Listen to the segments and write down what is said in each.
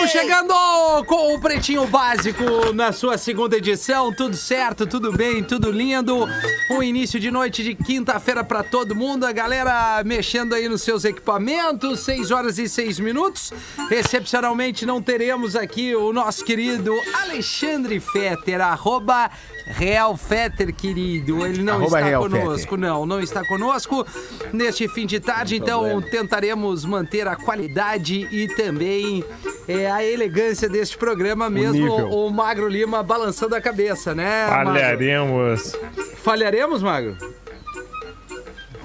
Estamos chegando com o Pretinho Básico na sua segunda edição. Tudo certo, tudo bem, tudo lindo. Um início de noite de quinta-feira para todo mundo. A galera mexendo aí nos seus equipamentos. 6 horas e 6 minutos. Excepcionalmente não teremos aqui o nosso querido Alexandre Fetter, arroba Real Fetter, querido. Ele não Arroba está Real conosco, não. Não está conosco neste fim de tarde. Então tentaremos manter a qualidade e também é, a elegância deste programa mesmo. nível. O, Magro Lima balançando a cabeça, né? Magro? Falharemos. Falharemos, Magro?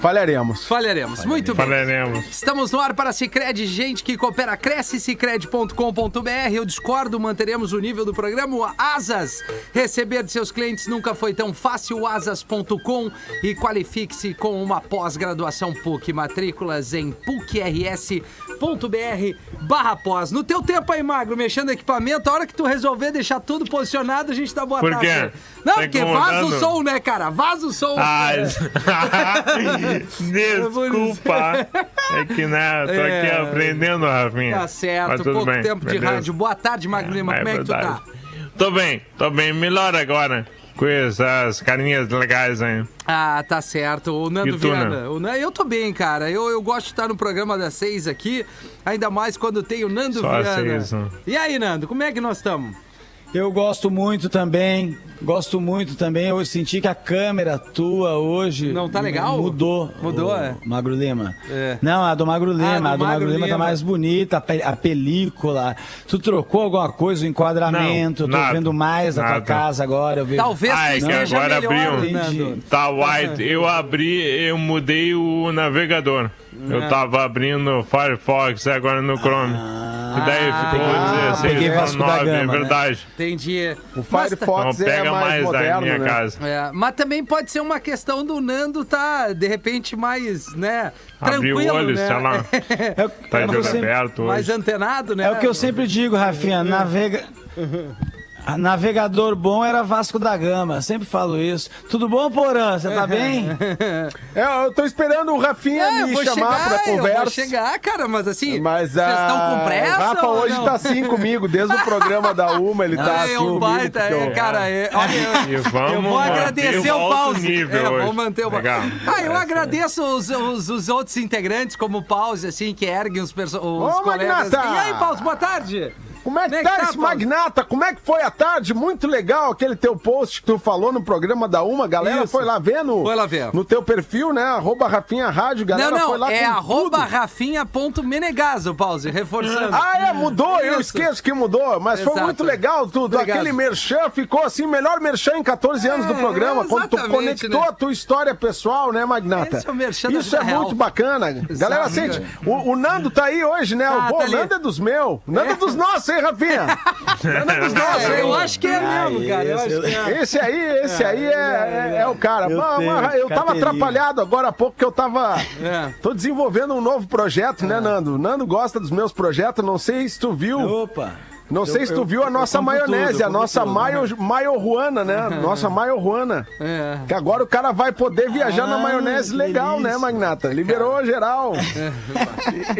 Falharemos. Falharemos. Muito bem. Falharemos. Estamos no ar para Cicred, gente que coopera, cresce, cicred.com.br. Eu discordo, manteremos o nível do programa. O Asas, receber de seus clientes nunca foi tão fácil. Asas.com e qualifique-se com uma pós-graduação PUC. Matrículas em pucrs.br barra pós. No teu tempo aí, Magro, mexendo equipamento, a hora que tu resolver deixar tudo posicionado, a gente dá boa Por tarde. quê? Não, Tá porque vaza o som, né, cara? Vaza o som. Ah, É desculpa. É que, né, tô É. aqui aprendendo, Rafinha. Tá certo, pouco bem, tempo de rádio. Boa tarde, Lima. É Como é que tu tá? Tô bem, tô bem. Melhor agora. Com essas carinhas legais aí. Ah, tá certo. O Nando Viana. O Nan- eu tô bem, cara. Eu, eu gosto de estar no programa das seis aqui, ainda mais quando tem o Nando Só Viana. seis, né? E aí, Nando, como é que nós estamos? Eu gosto muito também, gosto muito também. Eu senti que a câmera tua hoje. Não tá legal? Mudou. Mudou, o é? Magro Lima. É. Não, a do Magro Lima. do a do Magro, Magro Lima, Lima. tá mais bonita, a, pe- a película. Tu trocou alguma coisa, o enquadramento? Não, eu tô nada, vendo mais a tua nada. casa agora. Eu vejo... Talvez Ah, tu é que agora melhor, abriu. Tá white. Eu abri, eu mudei o navegador. É. Eu tava abrindo o Firefox agora no Chrome. E daí ficou Ah, 16 peguei Vasco da 9, é Gama, né? verdade. Entendi. O tá- Firefox Não é pega mais, mais da moderno, minha né? casa. É, mas também pode ser uma questão do Nando tá, de repente, mais, né, Abriu tranquilo, o olho, né? sei lá. É, Tá é de o que eu olho sempre- aberto mais hoje. antenado, né? é o que eu sempre digo, Rafinha. Navega... A navegador bom era Vasco da Gama. Sempre falo isso. Tudo bom, Porã? Você tá bem? É, eu tô esperando o Rafinha É, me vou chamar chegar, pra eu vou conversa. chegar, cara, mas assim, Mas vocês estão ah, com pressa o Rafa hoje não? tá assim comigo, desde o programa da Uma, ele tá Ah, assim é um baita, é, eu- cara, é, olha, eu, vamos eu vou agradecer o pause. nível é, hoje. vou manter o Legal. Ah, eu É, agradeço os, os, os outros integrantes, como o Pause, assim, que erguem os, os Ô, colegas. Magnata! E aí, Pause, boa tarde. Como é que Como é tá que tá, esse magnata? Como é que foi a tarde? Muito legal aquele teu post que tu falou no programa da Uma. Galera Isso. foi lá ver no, Foi lá ver. no teu perfil, né? Arroba Rafinha Rádio. Galera não, foi não, lá é arroba rafinha.menegaso, Pause, reforçando. Ah, é, mudou, eu Isso. esqueço que mudou, mas foi Exato. muito legal tudo. Obrigado. Aquele merchan ficou assim, melhor merchan em 14 anos do É, programa, quando tu conectou né? a tua história pessoal, né, Magnata? Esse é o merchan Isso é real. muito bacana. Galera, sente, o, o Nando tá aí hoje, né? Ah, tá o ali. Nando é dos meus. Nando é, dos nossos, hein, Rafinha? É dos nossos, É, eu hein? acho que é mesmo, cara. Eu acho que é. Esse aí, esse aí é, é- é o cara. Eu Mas- mas eu tava atrapalhado agora há pouco que eu tava. É. Tô desenvolvendo um novo projeto, né, Nando? Nando gosta dos meus projetos. Não sei se tu viu. Opa! Não sei Eu- se tu eu- viu a nossa maionese, tudo, a nossa tudo. maio, maio-ruana, né? Nossa maio-ruana. É. Que agora o cara vai poder viajar na maionese legal, né, delícia. Magnata? Liberou geral. E,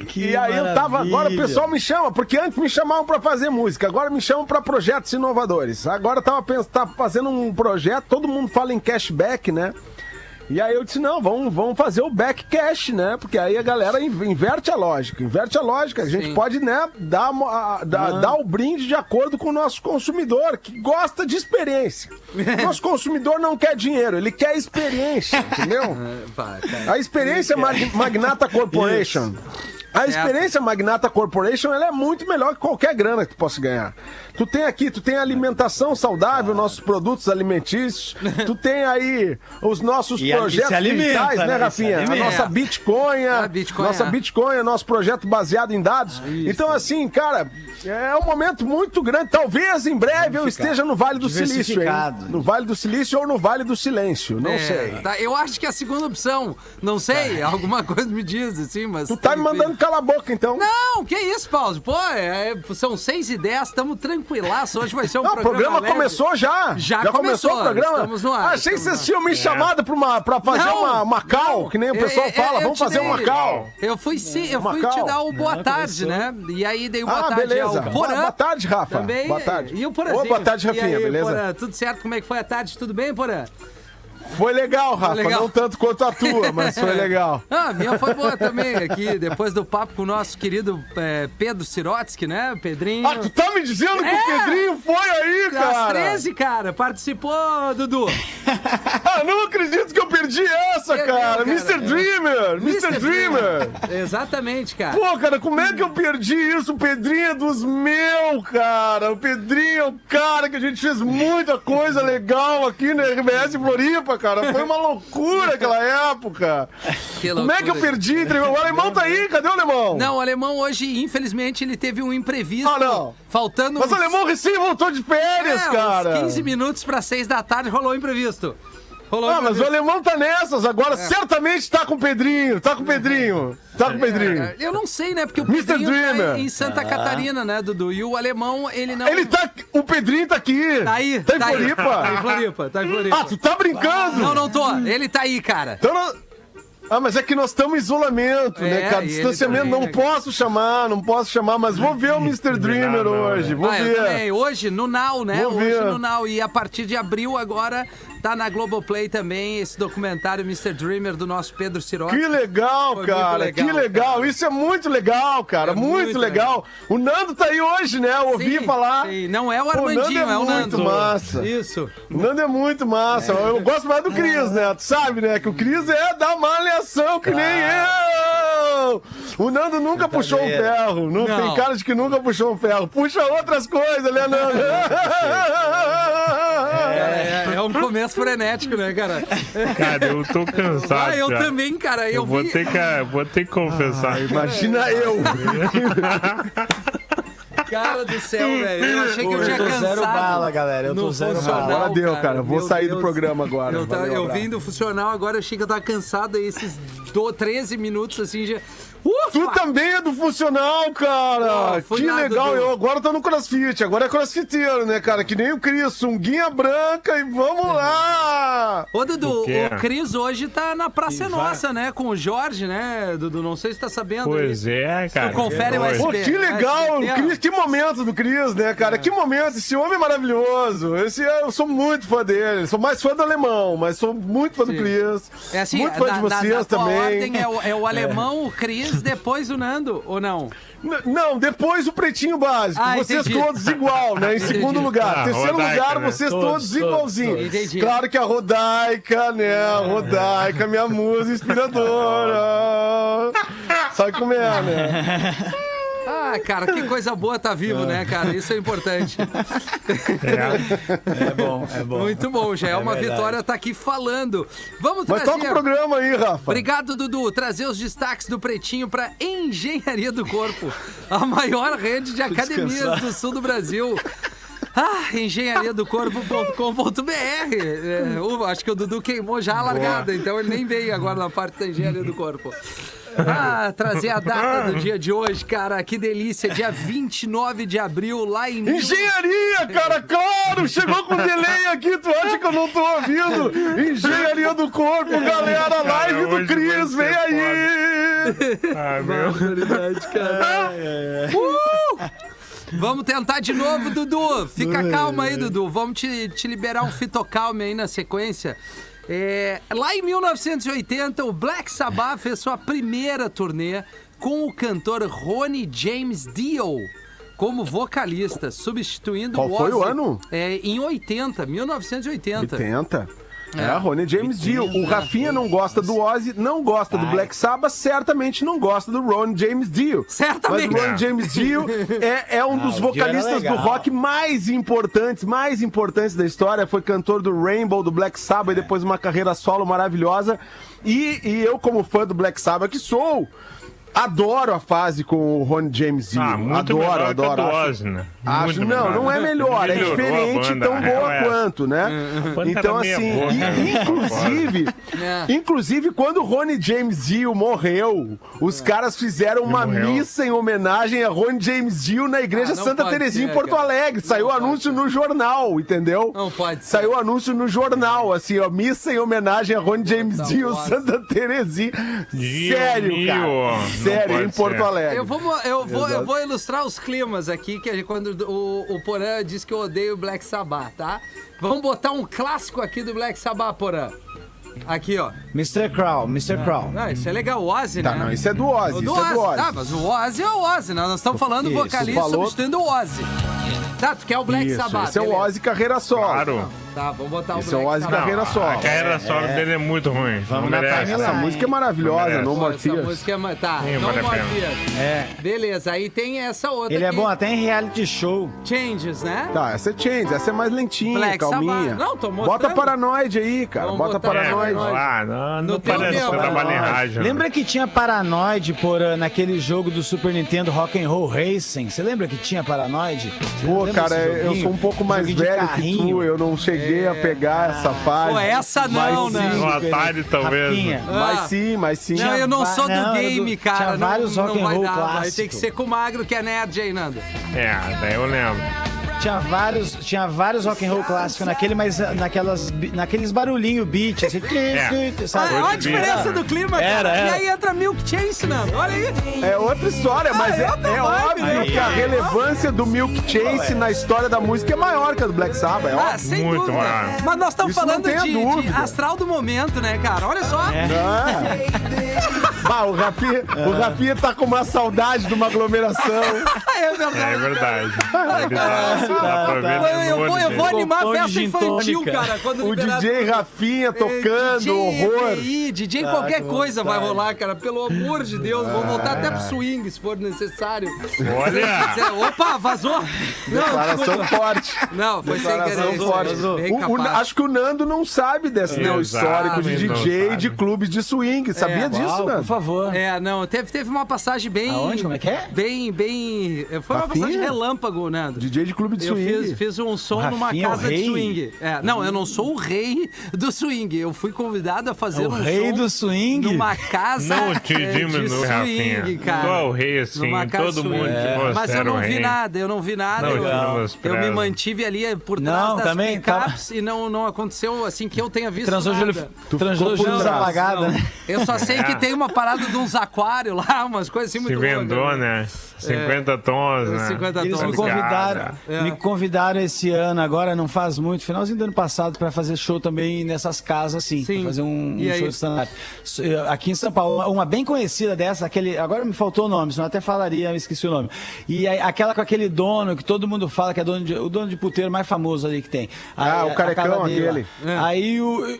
e- Que e aí eu tava. Agora o pessoal me chama, porque antes me chamavam pra fazer música, agora me chamam pra projetos inovadores. Agora tava, tava fazendo um projeto, todo mundo fala em cashback, né? E aí eu disse, não, vamos, vamos fazer o back cash, né? Porque aí a galera in- inverte a lógica, inverte a lógica. A gente Sim. pode, né, dar, a- dar, dar o brinde de acordo com o nosso consumidor, que gosta de experiência. Nosso consumidor não quer dinheiro, ele quer experiência, entendeu? Cara. A experiência Mag- Magnata Corporation. A experiência Magnata Corporation ela é muito melhor que qualquer grana que tu possa ganhar. Tu tem aqui, tu tem alimentação saudável, nossos produtos alimentícios. Tu tem aí os nossos E a- projetos alimenta, digitais, né, né? Rafinha? A nossa Bitcoin, Ah, Bitcoin, nossa é. Bitcoin, nosso projeto baseado em dados. Então, assim, cara, é um momento muito grande. Talvez em breve eu esteja no Vale do Silício, hein? No Vale do Silício ou no Vale do Silêncio, não É, sei. tá, eu acho que é a segunda opção. Não sei, alguma coisa me diz, assim, mas. Tu tá me mandando cala a boca, então. Não, que isso, Pause. Pô, é- são 6 e 10, estamos tranquilaço. Hoje vai ser um Não, o programa programa leve. começar já. Já começou, o programa? estamos no ar, Achei que vocês tinham me chamado pra, uma, pra fazer Não, uma, uma cal, não. que nem o pessoal É, é, fala. eu Vamos fazer dei- uma cal. Eu fui, sim, eu fui te dar o boa tarde, né? E aí dei boa Ah, tarde beleza. ao Porã. Boa tarde, Rafa. Também. Boa tarde. E o Porãzinho. boa tarde, Rafinha, aí, beleza? Porã, tudo certo? Como é que foi a tarde? Tudo bem, Porã? Foi legal, Rafa. legal. Não tanto quanto a tua, mas foi legal. Ah, a minha foi boa também aqui, depois do papo com o nosso querido é, Pedro Sirotsky, né? Pedrinho. Ah, tu tá me dizendo que É. o Pedrinho foi aí, Às cara? 13, cara, participou, Dudu. Ah, não acredito que eu perdi essa, cara. cara. Mr. Dreamer, Mr. Dreamer. Exatamente, cara. Pô, cara, como é que eu perdi isso? O Pedrinho é dos meus, cara. O Pedrinho é o cara que a gente fez muita coisa legal aqui na RBS Floripa, cara. Foi uma loucura aquela época. Que Como é que eu perdi? O alemão tá aí, cadê o alemão? Não, o alemão hoje, infelizmente, ele teve um imprevisto. Ah, não. Faltando Mas o uns- alemão recém voltou de férias, é, cara. Uns 15 minutos para 6 da tarde rolou o imprevisto. Rolou Ah, mas o alemão tá nessas agora. É. Certamente tá com o Pedrinho. Tá com o Pedrinho. Tá com o Pedrinho. É, Eu não sei, né? Porque o Mr. Pedrinho tá Dreamer. em Santa Catarina, né, Dudu? E o alemão, ele não... Ele tá. O Pedrinho tá aqui. Tá aí. Tá em aí. Floripa. Tá em Floripa, tá em Floripa. Ah, tu tá brincando? Não, não tô. Ele tá aí, cara. Então não- Ah, mas é que nós estamos em isolamento, É, né, cara? Distanciamento, também, não né, posso chamar, não posso chamar, mas vou ver o Mr. Dreamer não, hoje, vou Ah, eu ver. também. Hoje, no Now, né? Vou Hoje ver. no Now. E a partir de abril agora tá na Globoplay também esse documentário Mr. Dreamer do nosso Pedro Sirotti. Que legal, Foi cara, muito legal, que legal. cara. Isso é muito legal, cara, É muito, muito legal. O Nando tá aí hoje, né? Eu ouvi Sim, falar. sim. Não é o Pô, o Nando Armandinho, é é, o muito Nando. massa. Isso. O Nando é muito massa. Eu gosto mais do Cris, né? Tu sabe, né? Que o Cris é da malhação, que nem eu. O Nando nunca puxou um ferro. Não, Não. tem cara de que nunca puxou um ferro. Puxa outras coisas, né, Nando? Um começo frenético, né, cara? Cara, eu tô cansado. Ah, eu já. também, cara. Eu, Eu vou vi... ter que, vou ter que confessar. Imagina eu. Cara do céu, velho. Eu achei que eu Eu tinha tô cansado. zero bala, galera. Eu tô zero bala. Agora deu, cara. Vou Meu sair do Deus. programa agora. Eu, tá- Valeu, eu vim do funcional agora, eu achei que eu tava cansado aí, esses do, 13 minutos assim já. Ufa! Tu também é do funcional, cara! Fui que legal! Dudu. Eu agora tô no crossfit, agora é crossfiteiro, né, cara? Que nem o Cris, sunguinha branca e vamos lá! Ô, Dudu, O o Cris hoje tá na Praça é Nossa, né? Com o Jorge, né, Dudu? Não sei se tá sabendo. Pois é, cara. confere o Oi. Pô, que legal! Mas, o Cris, que momento do Cris, né, cara? Que momento! Esse homem é maravilhoso! Esse, é- eu sou muito fã dele. Sou mais fã do alemão, mas sou muito fã do Sim. Cris. É assim, muito fã na, de vocês também. ordem é o, é o alemão, o Cris, depois o Nando, ou não? N- Não, depois o pretinho básico. Ah, vocês entendi. todos igual, né? Em Entendi. segundo lugar. Ah, Terceiro Rodaica, lugar, né? vocês Todos, todos, igualzinhos. todos. Claro que a Rodaica, né? A Rodaica, minha musa inspiradora. Sabe como é, né? Ah, cara, que coisa boa tá vivo, né, cara? Isso é importante. É. É bom, é bom. Muito bom, já é, uma verdade. vitória tá aqui falando. Vamos Mas trazer... toca o programa aí, Rafa. Obrigado, Dudu. Trazer os destaques do Pretinho para Engenharia do Corpo, a maior rede de academias do sul do Brasil. Ah, engenhariadocorpo.com.br. É, acho que o Dudu queimou já a largada, então ele nem veio agora na parte da engenharia do corpo. Ah, trazer a data do dia de hoje, cara, que delícia, dia 29 de abril, lá em... mil- Engenharia, cara, claro! Chegou com delay aqui, tu acha que eu não tô ouvindo? Engenharia do corpo, galera, live do Cris, vem aí! Ah, meu. Barbaridade, cara. Uh! Vamos tentar de novo, Dudu. Fica calma aí, Dudu. Vamos te, te liberar um fitocalme aí na sequência. É, lá em 1980, o Black Sabbath fez sua primeira turnê com o cantor Ronnie James Dio como vocalista, substituindo Qual o foi o Ozzy, ano? É, em 80, 1980. 80. É, É. Rony James Dio. O Rafinha não gosta do Ozzy, não gosta do. Black Sabbath, certamente não gosta do Ron James Dio. Certamente. Mas o Ron James Dio é, é um dos o Dio era vocalistas do rock mais importantes, mais importantes da história. Foi cantor do Rainbow, do Black Sabbath, e depois uma carreira solo maravilhosa. E, e eu, como fã do Black Sabbath, que sou, Adoro a fase com o Ron James Dio. Ah, muito adoro, adoro. que a do acho- Ozzy, né? Acho, não, melhor. não é melhor, é diferente, banda, tão boa é quanto, né? banda Então, era meia assim, boca, e- né? inclusive, É. inclusive, quando o Ronnie James Dio morreu, os caras fizeram uma morreu. missa em homenagem a Ronnie James Dio na igreja Ah, Santa Terezinha em Porto cara. Alegre. Saiu Não anúncio ser. no jornal, entendeu? Não pode ser. Saiu anúncio no jornal, assim, ó, missa em homenagem a Ronnie James Não Dio. Santa Terezinha. Sério, cara. Não em Porto ser. Alegre. Eu vou, eu, vou, eu vou ilustrar os climas aqui, que é quando o, o Porã diz que eu odeio o Black Sabbath, tá? Vamos botar um clássico aqui do Black Sabbath, Porã. Aqui, ó. Mr. Crow, Mr. Crow. Ah, isso é legal, o Ozzy, Tá, né? não, isso é do Ozzy, O isso é do Ozzy. Tá, mas o Ozzy é o Ozzy, né? Nós estamos falando do Isso, vocalista falou- substituindo o Ozzy. Tá, tu quer o Black Isso, Sabbath. esse é o. Ozzy carreira solo. Claro. Tá, vamos botar o Esse é o Black Ozzy Sabbath. carreira A solo. carreira solo dele é muito ruim. Vamos não na merece. Essa música é maravilhosa. No Pô, More essa Tears. música é... ma- Tá, Sim, não vale a pena. É. Beleza, aí tem essa outra Ele é aqui. bom até em reality show. Changes, né? Tá, essa é Change, essa é mais lentinha, Black calminha. Sabbath. Não, tô mostrando. Bota Paranoide aí, cara. Vamos Bota botar É, Paranoide. Ah, não, não teu parece tempo, que trabalho em rádio. Lembra que tinha Paranoid por, ah, naquele jogo do Super Nintendo Rock and Roll Racing? Você lembra que tinha Paranoid? Você Pô, lembra cara, desse eu joguinho? sou um pouco mais Joguinho de velho que carrinho. tu. Eu não cheguei a pegar essa fase. Pô, essa não, mas né? Sim, No Atari, talvez. Rafinha. mas Ah. sim, mas sim. Não, eu não sou do não, game, do- cara. tinha não, vários não rock and vai roll dar. Vai clássico. ter que ser com o magro, que é nerd aí, Nando. É, daí eu lembro. Tinha vários, tinha vários rock and roll clássicos naquele, mas ah, naquelas, naqueles barulhinhos beat, assim, sabe? Olha a diferença do clima, Era, cara. era. E aí entra Milk Chase, Nando. Olha aí. É outra história, mas é é, outra é vibe, óbvio né? que a relevância do Milk Chase na história da música é maior que a do Black Sabbath, é Ah, óbvio. sem Muito dúvida. maior. Mas nós estamos falando de, de astral do momento, né, cara? Olha só. Ah. Bah, o Rafinha, o Rafinha tá com uma saudade de uma aglomeração. É verdade. É verdade. Ele dá, ver Eu, vou, eu vou animar a festa infantil, cara. Quando O liberar DJ. Rafinha tocando, DJ, horror. EPI, DJ, qualquer coisa vai rolar, cara. Pelo amor de Deus. Vou voltar até pro swing, se for necessário. Olha! Opa, vazou. Não, Declaração forte. não foi sem querer. forte. O- o- acho que o Nando não sabe desse né, o histórico de não DJ de clubes de swing. Sabia É, disso, Uau, por Nando? favor. É, não, teve, teve uma passagem bem. Aonde? Como é que é? Bem, bem. Foi uma Rafinha? passagem relâmpago, Nando. DJ de clube de Eu swing. fiz, fiz um som O numa é o casa de swing. É, não, eu não sou o rei do swing. Eu fui convidado a fazer É o um rei do swing? numa casa Não te eh, de diminui, swing, Rafinha. cara. Tu é o rei, assim, todo mundo te Mas eu não vi rei. nada, eu não vi nada. Não, eu, não eu me mantive ali por trás Não, das também picapes e não, não aconteceu assim que eu tenha visto Transou de nada. olho, Tu transou de ficou por luz trás. apagada, né? Eu só sei que É. tem uma parada de uns aquários lá, umas coisas assim Se muito vendou, loucas. né? 50 tons, né? 50 Eles me tons. convidaram, É. me convidaram esse ano, agora não faz muito, finalzinho do ano passado, para fazer show também nessas casas, assim, Sim. pra fazer um, um show de stand-up. Aqui em São Paulo, uma- bem conhecida dessa, aquele, agora me faltou o nome, senão até falaria, esqueci o nome. E aí, aquela com aquele dono que todo mundo fala que é dono de, o dono de puteiro mais famoso ali que tem. Ah, Aí, o a carecão aquele. É. Aí o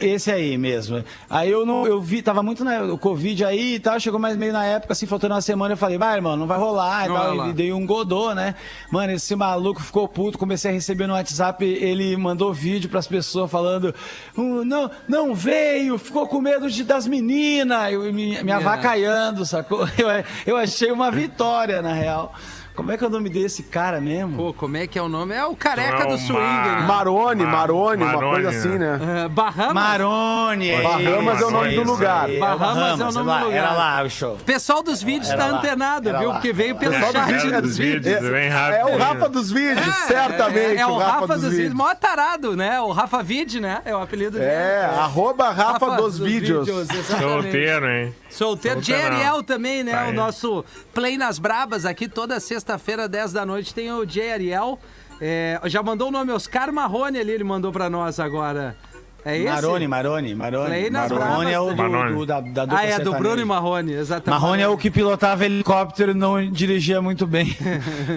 esse aí mesmo. Aí eu não, eu vi, tava muito na o Covid aí e tal, chegou mais meio na época, assim, faltando uma semana, eu falei, vai, irmão, não vai rolar e Não tal. E dei um godô, né? Mano, esse maluco ficou puto, comecei a receber no WhatsApp, ele mandou vídeo pras pessoas falando, "Hum, não, não veio, ficou com medo de, das meninas, eu, me, me avacaiando, sacou? Eu, eu achei uma vitória, na real. Como é que é o nome desse cara mesmo? Pô, como é que é o nome? É o careca Não, do swing, Ma- né? Marone, Ma- Marone, uma Marone, coisa assim, né? É, Bahamas. Marone! é Bahamas é o nome do lugar. Bahamas é o nome do lugar. Era lá o show. Pessoal dos vídeos Era tá lá, antenado, era viu? lá. Porque veio pelo chat vídeos, dos vídeos, vídeos. bem rápido. É o Rafa dos vídeos, É, certamente. É, é o Rafa, dos vídeos. Mó tarado, né? O Rafa Vid, né? É o apelido dele. É, arroba Rafa, dos, vídeos. Solteiro, hein? Solteiro. Solteirão. Jeriel também, né? Tá o nosso Play nas Brabas aqui, toda sexta-feira, 10 da noite, tem o Jeriel. É, já mandou o nome Oscar Marrone ali, ele mandou pra nós agora. É esse? Marone, Marone, Marone. Play nas Marone é o do, Marone. do- da, da dupla Ah, é do. Bruno e Marrone, exatamente. Marrone é o que pilotava helicóptero e não dirigia muito bem.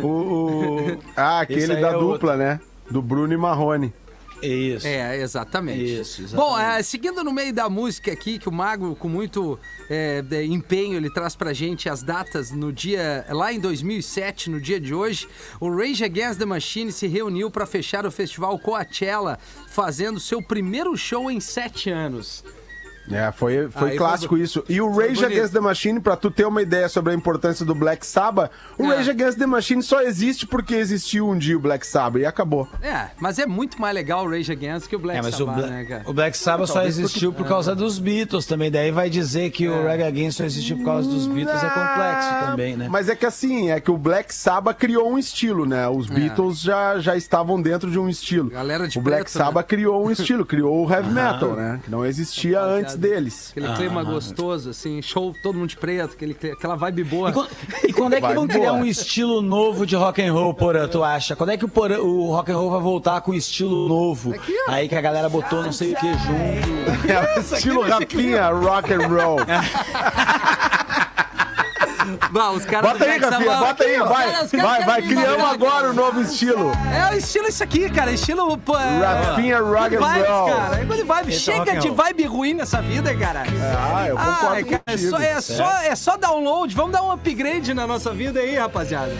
o, o- Ah, aquele da é dupla, né? Do Bruno e Marrone. Isso. É, exatamente. Isso, exatamente. Bom, é, seguindo no meio da música aqui, que o Mago, com muito é, empenho, ele traz pra gente as datas no dia, lá em 2007, no dia de hoje, o Rage Against the Machine se reuniu pra fechar o festival Coachella, fazendo seu primeiro show em sete anos. É, foi, foi Aí clássico foi- isso. E o foi Rage. Against the Machine, pra tu ter uma ideia sobre a importância do Black Sabbath, o É. Rage Against the Machine só existe porque existiu um dia o Black Sabbath e acabou. É, mas é muito mais legal o Rage Against que o Black É, mas o, Sabbath, Bla- né, o Black Sabbath só existiu por causa dos Beatles também. Daí vai dizer que o Reggae Against só existiu por causa dos Beatles é complexo também, né? Mas é que assim, é que o Black Sabbath criou um estilo, né? Os Beatles já, já estavam dentro de um estilo. É. Galera de o Black preto, né? Sabbath criou um estilo, criou o heavy metal, né? Que não existia antes deles. Aquele clima gostoso, assim, show, todo mundo de preto, aquele, aquela vibe boa. E quando, e quando é que vão criar um estilo novo de rock and roll, Porã, tu acha? Quando é que o, Porã- o rock and roll vai voltar com estilo novo? Aí que a galera botou não sei o que junto. É o estilo Rafinha, rock and roll. Bah, os caras Bota aí, Rafinha, bota aí, vai, cara, vai, vai, criamos agora o novo estilo. É o estilo isso aqui, cara. Estilo. Pô, é- Rafinha Rock and vibes, Roll. cara. É good vibe. É rock Chega de vibe ruim nessa vida, cara. Ah, eu concordo Ai, cara, é só, é, só, é só download. Vamos dar um upgrade na nossa vida aí, rapaziada.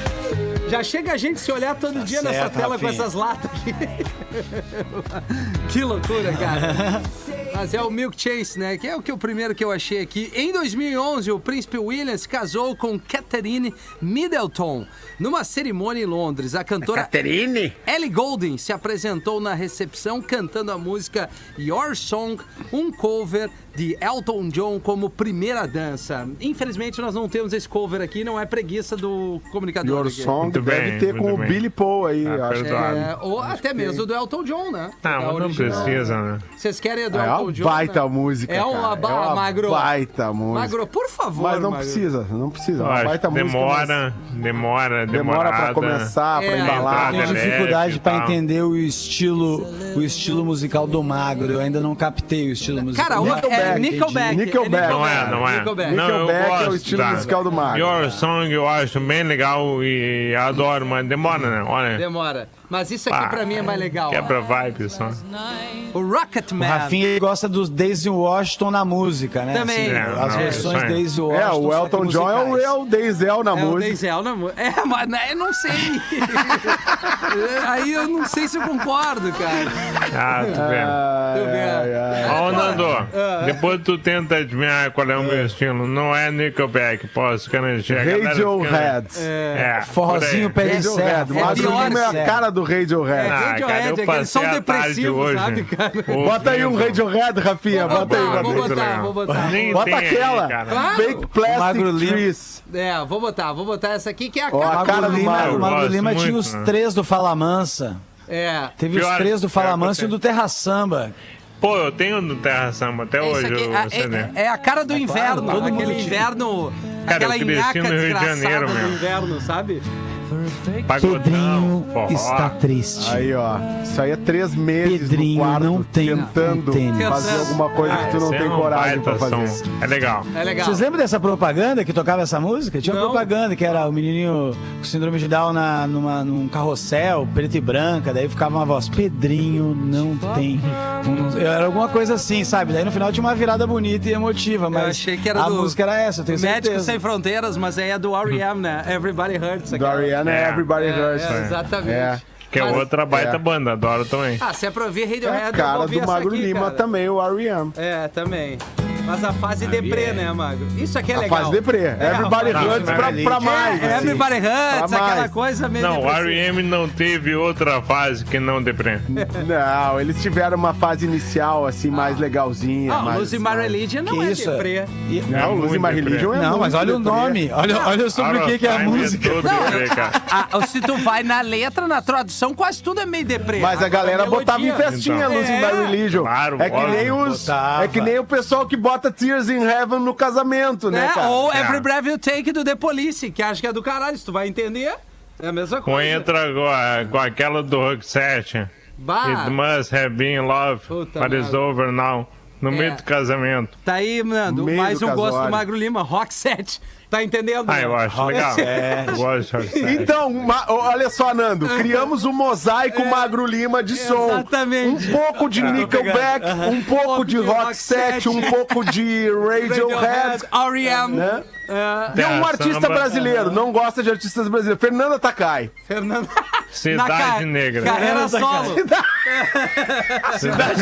Já chega a gente se olhar todo dia nessa certo, tela com Rafinha. essas latas aqui. que loucura, cara. Mas é o Milk Chase, né? Que é o que o primeiro que eu achei aqui. Em 2011, o príncipe William se casou com Catherine Middleton numa cerimônia em Londres. A cantora Caterine? Ellie Goulding se apresentou na recepção cantando a música Your Song, um cover de Elton John como primeira dança. Infelizmente nós não temos esse cover aqui, não é preguiça do comunicador. Your aqui. Song Muito deve bem, ter com muito o bem. Billy Paul aí, eu acho. É, ou até mesmo do Elton John, né? Ah, mas não precisa, né? Vocês querem a do É Elton uma John? baita né? música, É uma, cara. ba- É uma magro. baita música. Magro, por favor, Mas não Magro. precisa, não precisa. É Eu Uma acho baita que música. demora, demora, mas Demora pra começar, pra É, embalar. Tenho Entrada leve dificuldade e pra entender o estilo, o estilo musical do Magro. Eu ainda não captei o estilo musical. Cara, o- é Nickelback. Nickelback. Não é, não é. Nickelback. Não, eu Nickelback é o gosto estilo da- musical do Mago. Your Song eu acho bem legal e adoro, mas demora, né? Olha. Demora. Mas isso aqui Ah, pra mim é mais legal. Quebra vibe só. O Rocketman. O Rafinha ele gosta dos Daisy Washington na música, né? Também. É, as não, versões isso aí. Daisy É, Washington. o só que Elton John é o, musicais. é o Denzel na É o música. Denzel na música. É, mas né, eu não sei. Aí eu não sei se eu concordo, cara. Ah, tu vê. Tu vê. Ó, Nando, Ah. depois tu tenta adivinhar qual é o meu estilo. Não é Nickelback, posso garantir. Radiohead. É, Forrozinho por aí. pé de serra. Radiohead. É Magro pior, Lima é a cara do Radiohead. É. Ah, Radiohead, cara, eu aquele passei som a tarde depressivo, hoje sabe, cara? Bota aí um ouvindo. Radiohead, Rafinha. Vou Bota aí, botar, vou Rafinha. botar, legal. vou botar. Nem Bota aí, aquela. cara. Claro. Fake Plastic Magro Lima. Trees. É, vou botar, vou botar essa aqui que é a Ó, cara. a cara Magro do Lima, Magro. o Magro Lima tinha muito, os né? três do Fala Mansa. É. Teve Pior, os três do Fala pior que Mansa e o do Terra Samba. Pô, eu tenho no Terra Samba até Isso hoje aqui é, é- é a cara do inverno, todo mundo aquele inverno, Cara, aquela eu cresci no Rio de Janeiro, do meu. inverno, sabe? Pagodão, Pedrinho forró. está triste. Aí, ó. Isso aí é três meses Pedrinho no quarto não tem tentando um tênis. fazer alguma coisa que tu não é tem um coragem pra fazer. som. É legal. É legal. Vocês lembram dessa propaganda que tocava essa música? Tinha uma Não. propaganda que era o menininho com síndrome de Down na, numa, num carrossel, preto e branca, daí ficava uma voz, Pedrinho não tem. um-" era alguma coisa assim, sabe? Daí no final tinha uma virada bonita e emotiva, mas achei que era a do música era essa, eu tenho Médicos certeza. Sem Fronteiras, mas aí é do R.E.M., né? Everybody Hurts. Do aquela. Ariana é É. Everybody É, Hurts. é, exatamente. É. Que é Mas- outra baita é. banda, adoro também. Ah, se é pra ouvir É Radiohead, a eu vou cara ouvir do essa Magro aqui, Lima cara. também, o R.E.M. É, também. Mas a fase deprê, né, Magro? Isso aqui é A legal. fase deprê. É, Everybody Hurts pra, Não, pra mais. É, assim. Everybody Hurts, Pra aquela mais. coisa meio Não, o. R.E.M. não teve outra fase que não deprê. Não, eles tiveram uma fase inicial, assim, mais legalzinha. Ah, mais, Lucy My Religion não é isso? deprê. E- Não, É Lucy muito My. Religion é Não, mas olha o nome, olha, olha sobre o que, que é a música. todo deprê, cara. Ah, se tu vai na letra, na tradução, quase tudo é meio deprê. Mas a galera botava em festinha Então. Lucy É, My Religion. claro, é que nem os. É que nem o pessoal que bota Tears in Heaven no casamento, né, né? cara? Ou É. Every Breath You Take do The Police, que acho que é do caralho, se tu vai entender, é a mesma Ou coisa. entra com, com aquela do Rock 7. Bah, It must have been love, Puta but it's merda. over now. No É. meio do casamento. tá aí, Nando, Meio mais um gosto do. Magro Lima, Rock 7. Tá entendendo? Ah, eu acho legal. Eu gosto de Rock 7. Então, olha só, Nando, criamos um mosaico Magro Lima de som. É. Exatamente. Um pouco de Nickelback, um pouco de Rock 7, um pouco de Radiohead. R.E.M. Né? é, E um artista Samba. brasileiro, não gosta de artistas brasileiros. Fernanda Takai. Fernando... Cidade Negra. Carreira Fernanda solo. Cidade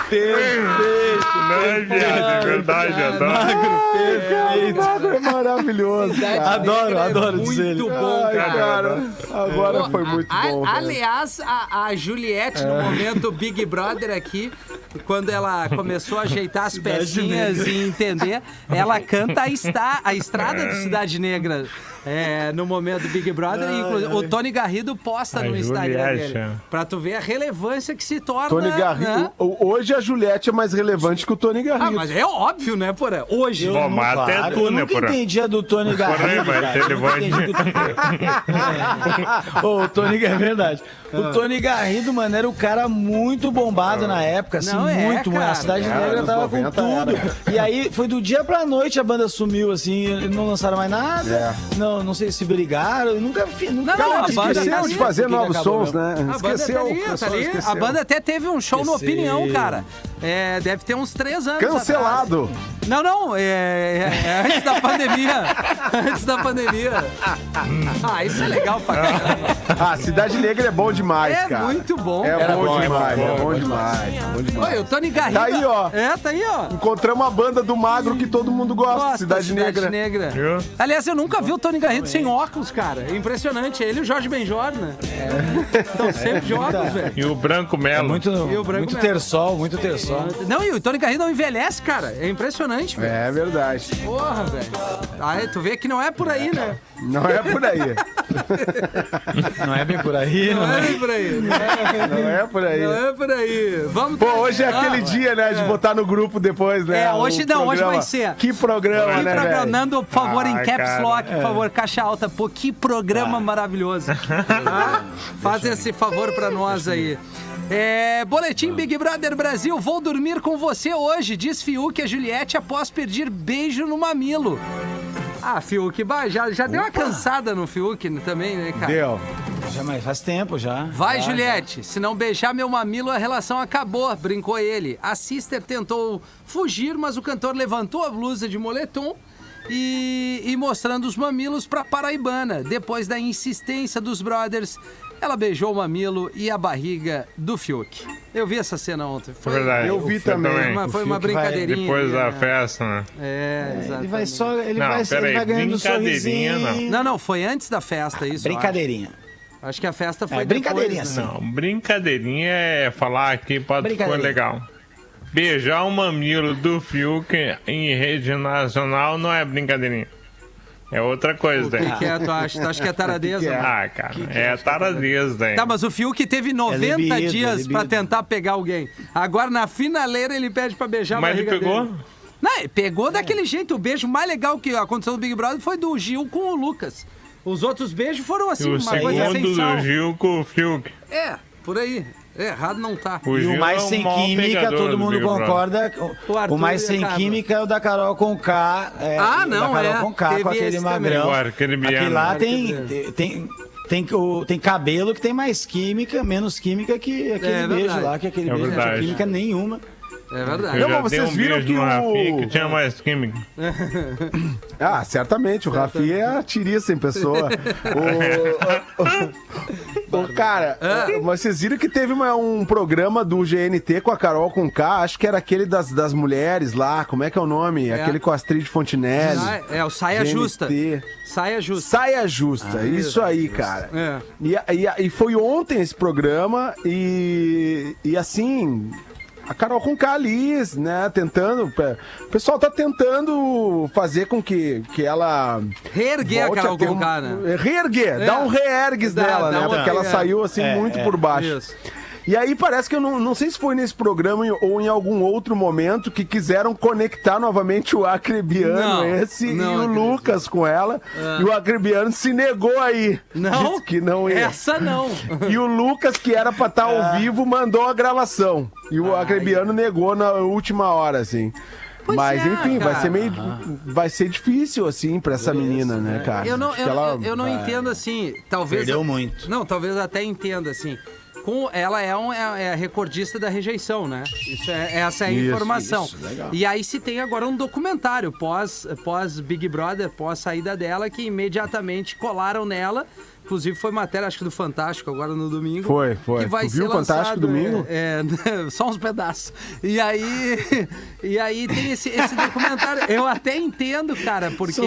Não é piada, é verdade, adoro. Magro é maravilhoso. cara. Adoro, é adoro dizer ele. Muito bom, Ai, cara. agora foi muito a- bom. a- aliás, a, a Juliette, É. no momento Big Brother aqui, quando ela começou a ajeitar as pecinhas e entender, ela canta a, esta, a estrada de Cidade Negra. é, no momento Big Brother, inclusive, o Tony Garrido posta A no Instagram Juliette, dele. é. Pra tu ver a relevância que se torna. Tony Garrido. né? Hoje a Juliette é mais relevante que o Tony Garrido. Ah, mas é óbvio, né, Porã? Hoje. Bom, mas até Claro, tu, eu né, nunca Porã? entendi a do Tony Garrido. Porém, mas ele Eu vai- o Tony é verdade. O Tony Garrido, mano, era um cara muito bombado na época, assim, Não, é, muito, mano. cara. A Cidade Era, Negra nos tava com 90 tudo. E aí, foi do dia pra noite a banda sumiu, assim, não lançaram mais nada. É. Não, não sei se brigaram, nunca vi. Nunca Não, a banda direito Esqueceu tá de ali, fazer novos acabou sons, né? A banda Esqueceu. tá ali, o tá ali. esqueceu. A banda até teve um show no. Opinião, cara. É, deve ter uns três anos. Cancelado. atrás. Não, não, é, é- é antes da pandemia. antes da pandemia. Ah, isso é legal pra caramba. Ah, Cidade Negra é bom demais, É cara. muito bom. É cara. bom bom, é demais, bom, é é bom demais. é bom demais. Oi, o Tony Garrido. Tá aí, ó. É, tá aí, ó. Encontramos uma banda do magro que todo mundo gosta, Gosta, Cidade, Negra. Viu? Aliás, eu nunca vi o Tony Garrido sem óculos, cara. É impressionante. Ele e o Jorge Benjor, né? Estão sempre de óculos, velho. E o Branco É Melo. muito, E o branco muito mesmo. terçol, muito terçol. Não, e o Tony Garrido não envelhece, cara. É impressionante, velho. É verdade. Porra, velho. Aí, tu vê que não é por aí, né? Não é por aí. Não é bem por aí, Não não é é? Bem por aí. Não é por aí. Não é por aí. Vamos Pô, hoje é Ah, aquele dia, né, de botar no grupo depois, né? É, hoje não, hoje vai ser. Que programa, Que né, programa, velho? Nando, por favor, em caps cara. lock, por favor, caixa alta. Pô, que programa maravilhoso. Tá? Faz esse favor pra nós aí. É, boletim Big Brother Brasil, vou dormir com você hoje, diz Fiuk a Juliette após pedir beijo no mamilo. Ah, Fiuk, já, já deu uma cansada no Fiuk também, né, cara? Deu. Já, mas faz tempo já. Vai, Já, Juliette. Se não beijar meu mamilo, a relação acabou, brincou ele. A Sister tentou fugir, mas o cantor levantou a blusa de moletom e, e mostrando os mamilos pra paraibana. Depois da insistência dos brothers, ela beijou o mamilo e a barriga do Fiuk. Eu vi essa cena ontem. É Foi, verdade. Eu vi também. uma, foi uma vai- brincadeirinha. Depois da né? festa, né? É, Ele exatamente. vai só. Ele Não, vai, ele peraí, vai ganhando um brincadeirinha, sorrisinho. Não, não, foi antes da festa isso. eu Brincadeirinha. Acho. Que a festa foi É, brincadeirinha, depois, né? Não, brincadeirinha é falar aqui pode Brincadeirinha. legal. Beijar o mamilo do Fiuk em rede nacional não é brincadeirinha. É outra coisa, O que, daí. que é, tu acha? Tu acha que é taradeza? mano? Ah, cara, é taradeza, daí. Tá, mas o Fiuk teve 90 libido, dias libido. pra tentar pegar alguém. Agora, na finaleira, ele pede pra beijar a Mas ele pegou? dele. Não, pegou daquele jeito. O beijo mais legal que aconteceu no Big Brother foi do Gil com o Lucas. Os outros beijos foram assim, o uma coisa sem segundo sal. do Gil com o Fiuk. É, por aí. É, errado não tá. O E o mais é sem maior química, todo do mundo Big concorda. O O, mais sem Carla. química é o da Carol com K. É, Ah, não, da Carol é. com K, com aquele também. magrão. Arcrebiano. Aquele lá tem, arcrebiano. tem, tem, o, tem cabelo que tem mais química, menos química que aquele É beijo lá, que aquele É beijo não tinha química nenhuma. É verdade. Eu Não, mas vocês um viram que o- Rafinha que tinha mais química. Ah, certamente. O Rafinha é a tiriça em pessoa. O, o- cara, mas vocês viram que teve uma- um programa do GNT com a Carol com K, acho que era aquele das, das mulheres lá, como é que é o nome? É. Aquele com a Astrid Fontinelli. Ah, é, o saia GNT. justa. Saia justa. Saia justa, isso aí, cara. É. E, e- e foi ontem esse programa e, e assim, a Carol com K ali, né, tentando, o pessoal tá tentando fazer com que, que ela Reerguer a Carol com um- K, né? Reerguer, dá um reergues dá né, porque ela saiu assim É, muito é. por baixo. Isso. E aí parece que eu não, não sei se foi nesse programa ou em algum outro momento que quiseram conectar novamente o Acrebiano, Não, esse, não e o acredito. Lucas com ela. E o Acrebiano se negou aí. Não, Disse que não ia. essa não. E o Lucas, que era pra estar Ah. ao vivo, mandou a gravação. E o Acrebiano negou na última hora, assim. Pois Mas é, enfim, vai cara. ser meio. Vai ser difícil, assim, pra essa menina, né, cara? Eu não, eu, ela eu- eu não vai- entendo assim, talvez... Perdeu muito. Não, talvez até entenda assim. Com ela é, um, é, é a recordista da rejeição, né? Isso é, essa é a Isso, informação. isso. E aí se tem agora um documentário pós, pós Big Brother, pós saída dela, que imediatamente colaram nela. Inclusive foi matéria, acho que do Fantástico, agora no domingo. Foi, foi. Que vai Tu ser viu o Fantástico lançado, domingo? É, é, só uns pedaços. E aí, e aí tem esse, esse documentário. Eu até entendo, cara, porque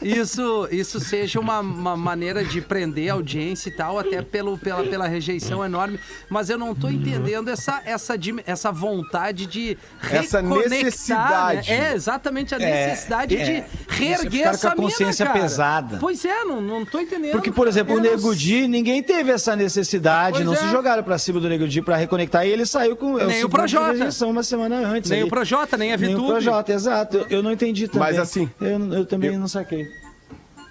isso, isso seja uma, uma maneira de prender a audiência e tal, até pelo, pela, pela rejeição enorme. Mas eu não tô entendendo essa, essa, essa vontade de Essa reconectar, necessidade. né? É, exatamente a É, necessidade é. de reerguer essa com a consciência mina, cara. pesada. Pois é, não, não tô entendendo. Porque, por exemplo, o Eu Nego Di, ninguém teve essa necessidade, Pois não é. se jogaram pra cima do Nego Di pra reconectar e ele saiu com Nem o segundo Projota. uma semana antes. Nem aí. o Projota, nem a Nem o Vitube. Projota, exato. Eu, eu não entendi também. Mas assim, Eu, eu também eu- não saquei.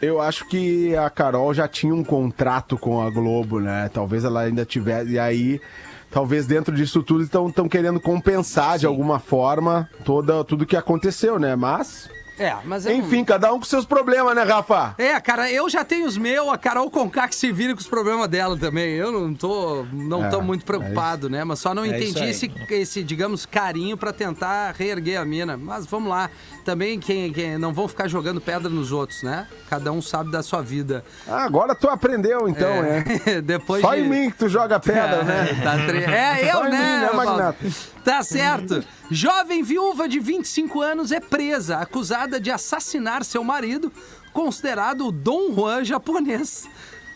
Eu acho que a Carol já tinha um contrato com a Globo, né? Talvez ela ainda tivesse. E aí, talvez dentro disso tudo estão querendo compensar de alguma forma toda, tudo que aconteceu, né? Mas, É, mas eu não- enfim, cada um com seus problemas, né, Rafa? É, cara, eu já tenho os meus, a Carol Conká que se vira com os problemas dela também. Eu não tô, não É, tô muito é preocupado, né? Mas só não É entendi esse, esse, digamos, carinho pra tentar reerguer a mina. Mas vamos lá. Também quem, quem não vão ficar jogando pedra nos outros, né? Cada um sabe da sua vida. Ah, agora tu aprendeu, então, é. Depois Só de... em mim que tu joga pedra, É, né? tá tre- é eu, Só né, mim, né, Paulo? Magnata? Tá certo. Jovem viúva de 25 anos é presa, acusada de assassinar seu marido, considerado o Dom Juan japonês.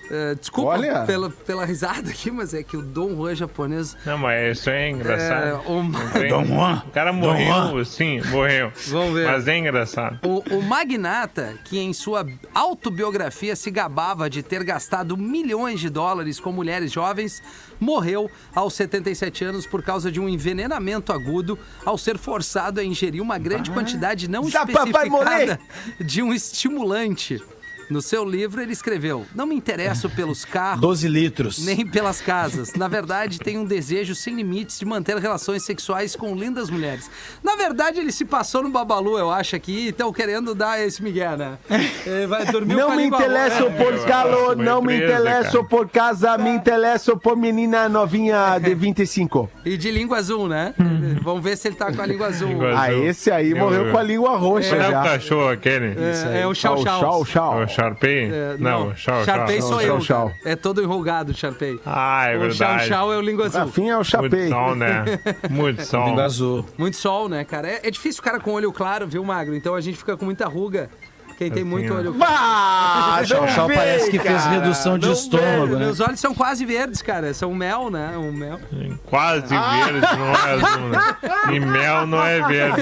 É, desculpa Olha. pela, pela risada aqui, mas é que o Dom Juan japonês. Não, mas isso é engraçado. É, tem- Dom Juan. O cara morreu, sim, morreu. Vamos ver. Mas é engraçado. O, o magnata, que em sua autobiografia se gabava de ter gastado milhões de dólares com mulheres jovens, morreu aos 77 anos por causa de um envenenamento agudo ao ser forçado a ingerir uma grande quantidade não especificada de um estimulante. No seu livro, ele escreveu: Não me interesso pelos carros. 12 litros. Nem pelas casas. Na verdade, tem um desejo sem limites de manter relações sexuais com lindas mulheres. Na verdade, ele se passou no Babalu, eu acho, aqui, e estão querendo dar esse migué, né? Ele vai dormir Não me interesso por calor, não me interesso cara. por casa, me interesso por menina novinha de 25. E de língua azul, né? Vamos ver se ele tá com a língua azul. Língua Ah, azul. esse aí Eu- morreu com a língua roxa Qual é o já. cachorro aquele? É, é o Ah, O. O Sharpei? É, não, o Chau Sharpei Chau. sou eu. Chau. É todo enrugado o Sharpei. Ah, é o verdade. Chau é o língua azul. Rafinha é o Muito chapei. sol, né? Muito sol. Língua azul. Muito sol, né, cara? É, é difícil o cara com olho claro, viu, Magro? Então a gente fica com muita ruga. Quem tem muito olho claro. Bah, Chau parece que fez redução de estômago, né? Meus olhos são quase verdes, cara. São mel, né? Um mel. Quase Ah! verde, não é azul, né? E mel não é verde.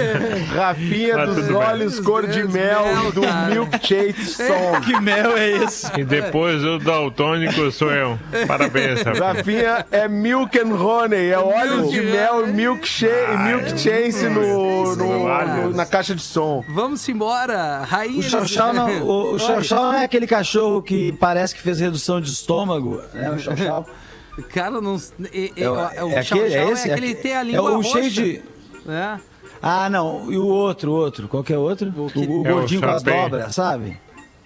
Rafinha Mas dos tudo bem. olhos cor de mel Mel, do cara. milkshake som. Que mel é esse? E depois o daltônico sou eu. Parabéns, rapaz. Rafinha é milk and honey, é óleo Milk de mel e milkshake, Ah, milk é. chase no, no- na caixa de som. Vamos embora. Rainha. O Chau não, o, o Chau não é aquele cachorro que parece que fez redução de estômago. É o Chau Chau. Cara, não. É, é, É, o- é, o é Chau aquele, Chau é esse? é aquele que tem a é língua o roxa. cheio de... É. Ah, não. E o outro, o outro. Qual que é o outro? O, que- o É o gordinho com as dobras, sabe?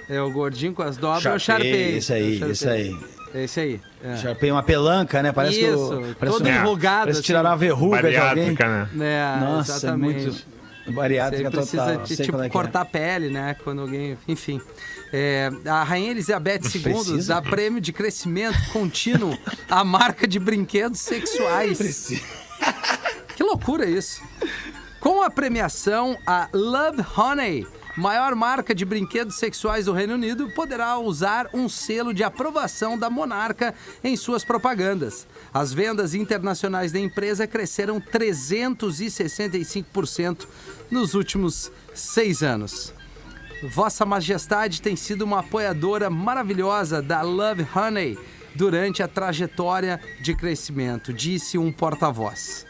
É o gordinho com as dobras, é o Sharpei, Sharpei. esse aí, É o esse Sharpei. aí. É esse aí. É. Sharpei uma pelanca, né? Parece Isso, que o, parece todo um- enrugado. Parece assim. que tiraram uma verruga de alguém. Né? É, Nossa, exatamente. é muito Você bariátrica precisa total. de, tipo, é é. cortar a pele, né? Quando alguém. Enfim. É, a Rainha Elizabeth II Precisa? dá prêmio de crescimento contínuo à marca de brinquedos sexuais. Que loucura isso. Com a premiação, a Love Honey, maior marca de brinquedos sexuais do Reino Unido, poderá usar um selo de aprovação da monarca em suas propagandas. As vendas internacionais da empresa cresceram 365% nos últimos seis anos. Vossa Majestade tem sido uma apoiadora maravilhosa da Love Honey durante a trajetória de crescimento, disse um porta-voz.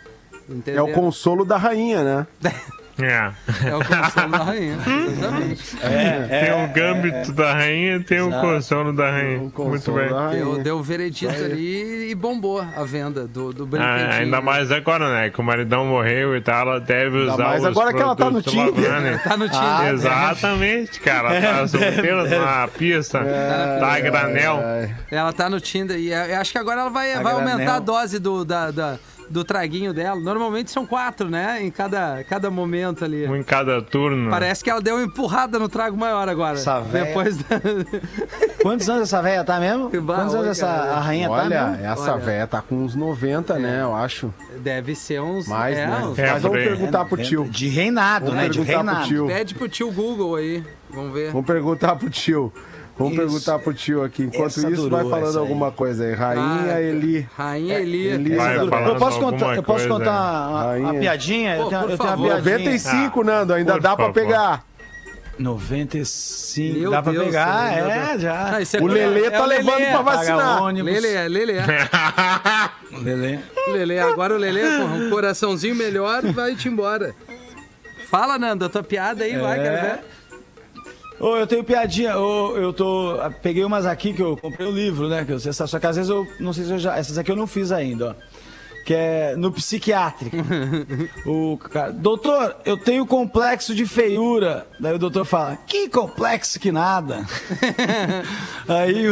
É o consolo da rainha, né? É. É o consolo da rainha. Exatamente. tem o gâmbito da rainha tem o consolo da rainha. Muito bem. Deu, deu o veredito ali e bombou a venda do, do Ah, brinquedinho. ainda né? mais agora, né? Que o maridão morreu e tal, ela deve Ainda usar mais os agora que ela tá no Tinder. Lavani. Tá no Ah, Tinder. Exatamente, cara. Tá solteira na pista, tá granel. Ai, Ela tá no Tinder e eu acho que agora ela vai, vai granel. aumentar a dose do, da, da- do traguinho dela. Normalmente são quatro, né? Em cada, cada momento ali. Um em cada turno. Parece que ela deu uma empurrada no trago maior agora. Essa véia. Depois da... Quantos anos essa velha tá mesmo? Quantos anos essa a rainha tá Olha, mesmo? essa Olha. véia tá com uns 90, né? Eu acho. Deve ser uns. Mais, é, né? uns- É, Mas vamos perguntar pro tio. De reinado, Vamos né? De perguntar pro reinado. tio. Pede pro tio Google aí. Vamos ver. Vamos perguntar pro tio. Vamos Isso. perguntar pro tio aqui. Enquanto Essa isso, vai falando alguma coisa aí. Rainha Ah, Eli. Rainha Eli. Eli. Vai falando Eu posso contar, eu posso contar uma, uma Rainha. piadinha? Pô, eu tenho, por eu tenho uma favor. piadinha. 95, Nando. Ainda por dá pra favor. pegar. 95. Meu Dá pra Deus, pegar? meu é, Deus. já. Ah, isso é O Lelê é tá o levando Lelê. pra vacinar. Lelê, Lelê. Lelê. Lelê, agora o Lelê com um coraçãozinho melhor vai-te embora. Fala, Nando, a tua piada aí, vai, É. quero ver. Ô, eu tenho piadinha. Ô, eu tô. Peguei umas aqui que eu comprei o livro, né? Que eu, só que às vezes eu. Não sei se eu já. Essas aqui eu não fiz ainda, ó. Que é no psiquiátrico. o cara, doutor, eu tenho complexo de feiura. Daí o doutor fala, que complexo que nada. aí,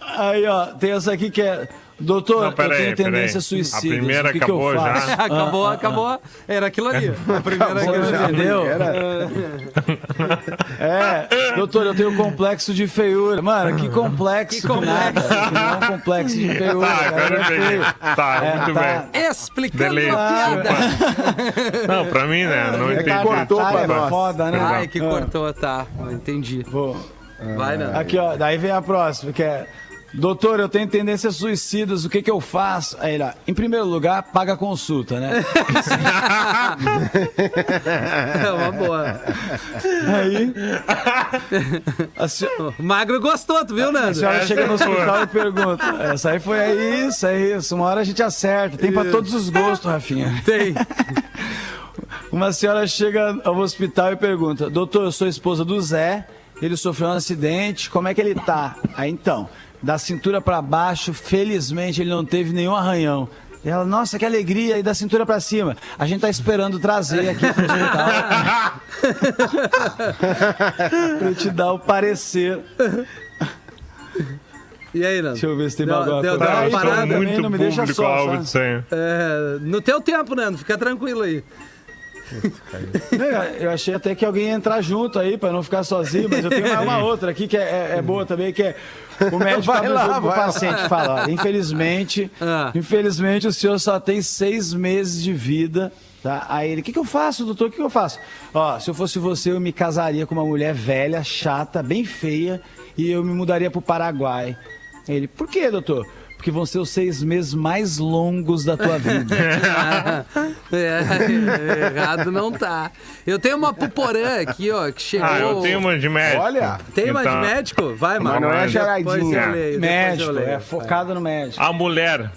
aí, ó, tem essa aqui que é. Doutor, Não, eu peraí, tenho tendência peraí. suicida. A primeira o que que eu acabou já? faço? acabou, acabou. Era aquilo ali. A primeira Você aquilo ali. entendeu? É, doutor, eu tenho complexo de feiura. Mano, que complexo Que que, complexo. nada. Que não é um complexo de feiura. Tá, agora eu é peguei. feio. Tá, É, muito tá. bem. Explicando Delay. a piada. Não, pra mim, né? Não É entendi. que cortou cortar pra é nós. foda, né? Ai, que Ah. cortou, tá. Entendi. Pô, Vai, Nando. Aqui, ó, daí vem a próxima, que é... Doutor, eu tenho tendências suicidas, o que que eu faço? Aí ele, ó, em primeiro lugar, paga a consulta, né? É uma boa. Aí... A, se- Magro gostou, tu viu, a Nando? senhora Essa chega no é hospital e pergunta, essa aí foi aí, isso é isso, uma hora a gente acerta, tem pra todos os gostos, Rafinha. Tem. Uma senhora chega ao hospital e pergunta: Doutor, eu sou esposa do Zé, ele sofreu um acidente, como é que ele tá? Aí então, da cintura pra baixo, felizmente ele não teve nenhum arranhão. E ela, nossa, que alegria, e da cintura pra cima. A gente tá esperando trazer aqui pro hospital. pra eu te dar o parecer. E aí, Nando? Deixa eu ver se tem bagulho. deu- Tá, deu uma aí, sou parada muito não me deixa público só. É, no teu tempo, Nando, fica tranquilo aí. Eu achei até que alguém ia entrar junto aí pra não ficar sozinho, mas eu tenho mais uma outra aqui que é, é- é boa também, que é o médico Vai lá, vai paciente fala, olha, infelizmente, Ah. infelizmente o senhor só tem seis meses de vida. Tá? Aí ele, o que, que eu faço, doutor? O que, que eu faço? Ó, se eu fosse você, eu me casaria com uma mulher velha, chata, bem feia, e eu me mudaria pro Paraguai. Ele, por quê, doutor? Porque vão ser os seis meses mais longos da tua vida. É, errado não tá. Eu tenho uma puporã aqui, ó, que chegou. Ah, eu tenho uma de médico. Olha. Tem uma de Então, médico? Vai, mano. não é leio, eu médico, é focado no médico. A mulher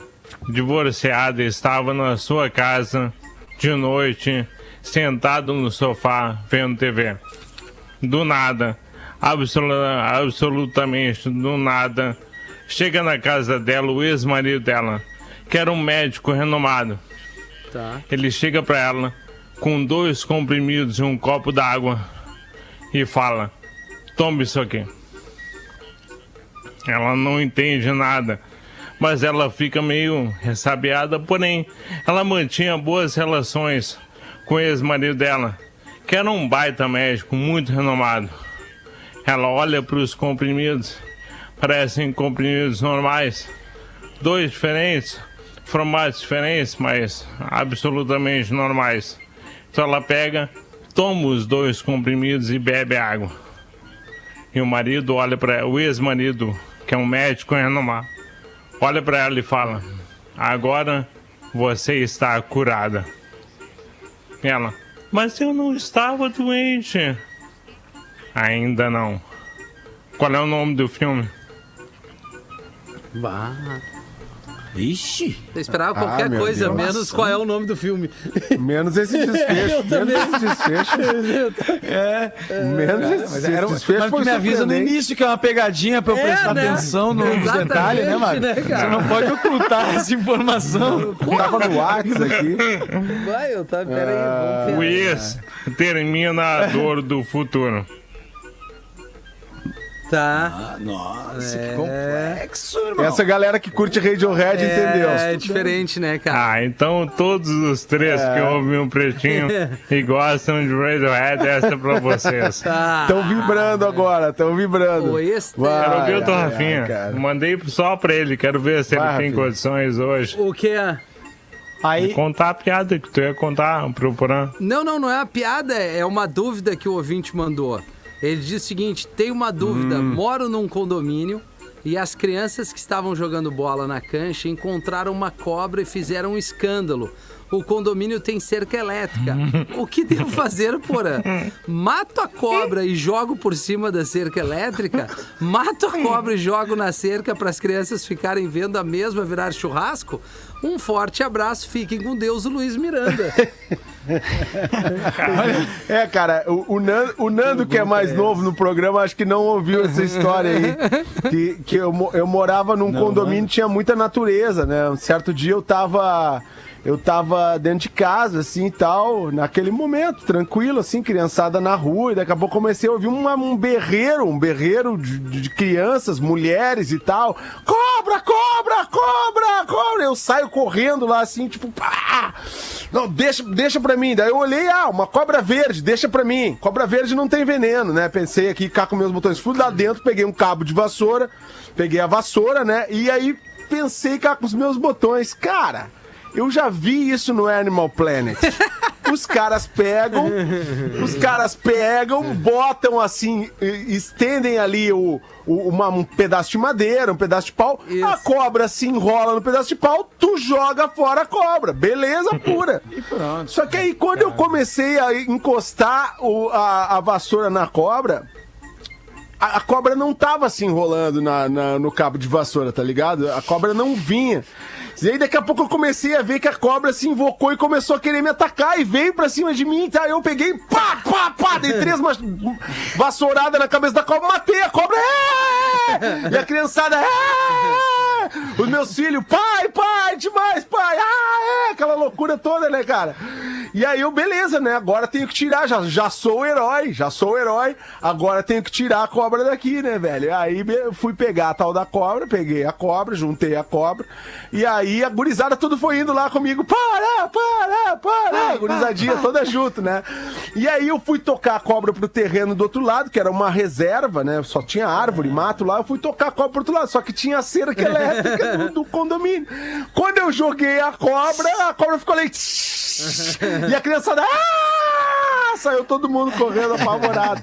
divorciada estava na sua casa de noite, sentado no sofá, vendo TV. Do nada, absolu- absolutamente do nada, chega na casa dela o ex-marido dela, que era um médico renomado. Tá. Ele chega pra ela com dois comprimidos e um copo d'água e fala: Tome isso aqui. Ela não entende nada, mas ela fica meio ressabiada, porém, ela mantinha boas relações com o ex-marido dela, que era um baita médico muito renomado. Ela olha para os comprimidos, parecem comprimidos normais, dois diferentes, formatos diferentes, mas absolutamente normais. Então ela pega, toma os dois comprimidos e bebe água. E o marido olha para o ex-marido, que é um médico renomado, olha para ela e fala: Agora você está curada. Ela: Mas eu não estava doente. Ainda não. Qual é o nome do filme? Bah. Ixi. Eu esperava qualquer Ah, coisa, Deus. menos qual é o nome do filme. Menos esse desfecho. menos esse desfecho. É. Menos esse, Mas, esse era, um- desfecho mas foi me avisa no início que é uma pegadinha pra eu É, prestar né? atenção no- nos detalhes, né, Mário? né, cara? Você não pode ocultar essa informação. Tava no WhatsApp aqui. Vai, eu tá, pera aí, Ah, vamos O ver. ex termina a dor do futuro. Tá. Nossa, que complexo, irmão. Essa galera que curte Radiohead entendeu. É diferente, né, cara? Ah, então todos os três que ouvem o Pretinho e gostam de Radiohead, essa é pra vocês. Tá. Estão vibrando agora, estão vibrando. Extra- Vai, Quero ouvir o do ai, ai, Rafinha. cara. Mandei só pra ele, quero ver se Vai, ele tem Rafinha. condições hoje. O que é? Aí, Contar a piada que tu ia contar pro Porã. Não, não, não é uma piada, é uma dúvida que o ouvinte mandou. Ele diz o seguinte: tem uma dúvida, moro num condomínio e as crianças que estavam jogando bola na cancha encontraram uma cobra e fizeram um escândalo. O condomínio tem cerca elétrica. O que devo fazer, porã? Mato a cobra e jogo por cima da cerca elétrica? Mato a cobra e jogo na cerca para as crianças ficarem vendo a mesma virar churrasco? Um forte abraço, fiquem com Deus, o Luiz Miranda. É, cara, o, o Nando, o Nando, que é mais novo no programa, acho que não ouviu essa história aí. Que, que eu, eu morava num condomínio, tinha muita natureza, né? Um certo dia eu tava. Eu tava dentro de casa, assim e tal, naquele momento, tranquilo, assim, criançada na rua, e daqui a pouco comecei a ouvir uma- um berreiro, um berreiro de, de crianças, mulheres e tal. Cobra, cobra, cobra, cobra! Eu saio correndo lá, assim, tipo, pá! Não, deixa, deixa pra mim. Daí eu olhei, ah, uma cobra verde, deixa pra mim. Cobra verde não tem veneno, né? Pensei aqui, cá com meus botões. Fui lá dentro, peguei um cabo de vassoura, peguei a vassoura, né? E aí pensei cá com os meus botões. Cara, eu já vi isso no Animal Planet. Os caras pegam, os caras pegam, botam assim, e- estendem ali o, o- uma- um pedaço de madeira, um pedaço de pau, Isso. a cobra se enrola no pedaço de pau, tu joga fora a cobra. Beleza pura. Só que aí quando eu comecei a encostar o- a, a vassoura na cobra, a, a cobra não tava se enrolando na, na- no cabo de vassoura, tá ligado? A cobra não vinha. E aí daqui a pouco eu comecei a ver que a cobra se invocou e começou a querer me atacar e veio pra cima de mim, tá? Eu peguei, pá, pá, pá, dei três mas- vassouradas na cabeça da cobra, matei a cobra, é! E a criançada, é! Os meus filhos, pai, pai, demais, pai, ah, é! Aquela loucura toda, né, cara? E aí eu, beleza, né? Agora tenho que tirar, já, já sou o herói, já sou o herói, agora tenho que tirar a cobra daqui, né, velho? Aí fui pegar a tal da cobra, peguei a cobra, juntei a cobra, e aí a gurizada tudo foi indo lá comigo, para, para, para, a gurizadinha toda junto, né? E aí eu fui tocar a cobra pro terreno do outro lado, que era uma reserva, né? Só tinha árvore, mato lá, eu fui tocar a cobra pro outro lado, só que tinha a cerca elétrica do, do condomínio. Quando eu joguei a cobra, a cobra ficou ali. E a criançada. "Ah!" Saiu todo mundo correndo apavorado.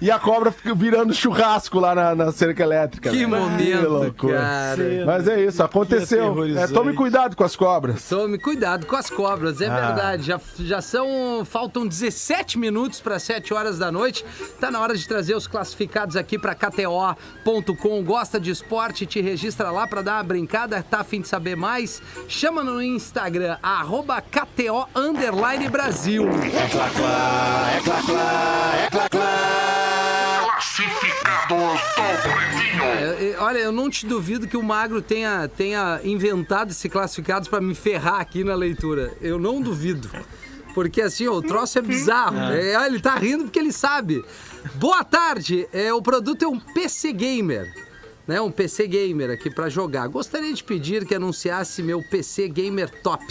E a cobra fica virando churrasco lá na, na cerca elétrica. Que né? momento, loucura. cara. Mas é isso, aconteceu. É, tome cuidado com as cobras. Tome cuidado com as cobras, é verdade. Já, já são. Faltam 17 minutos para 7 horas da noite. Tá na hora de trazer os classificados aqui para KTO.com. Gosta de esporte? Te registra lá para dar uma brincada. Tá afim de saber mais? Chama no Instagram, arroba KTO underline Brasil. Classificados do Pretinho. É, é, olha, eu não te duvido que o Magro tenha, tenha inventado esse classificados para me ferrar aqui na leitura. Eu não duvido. Porque assim, ó, o troço é bizarro. É, ah, ele tá rindo porque ele sabe. Boa tarde. É, o produto é um PC Gamer. Né, um PC Gamer aqui para jogar. Gostaria de pedir que anunciasse meu PC Gamer Top.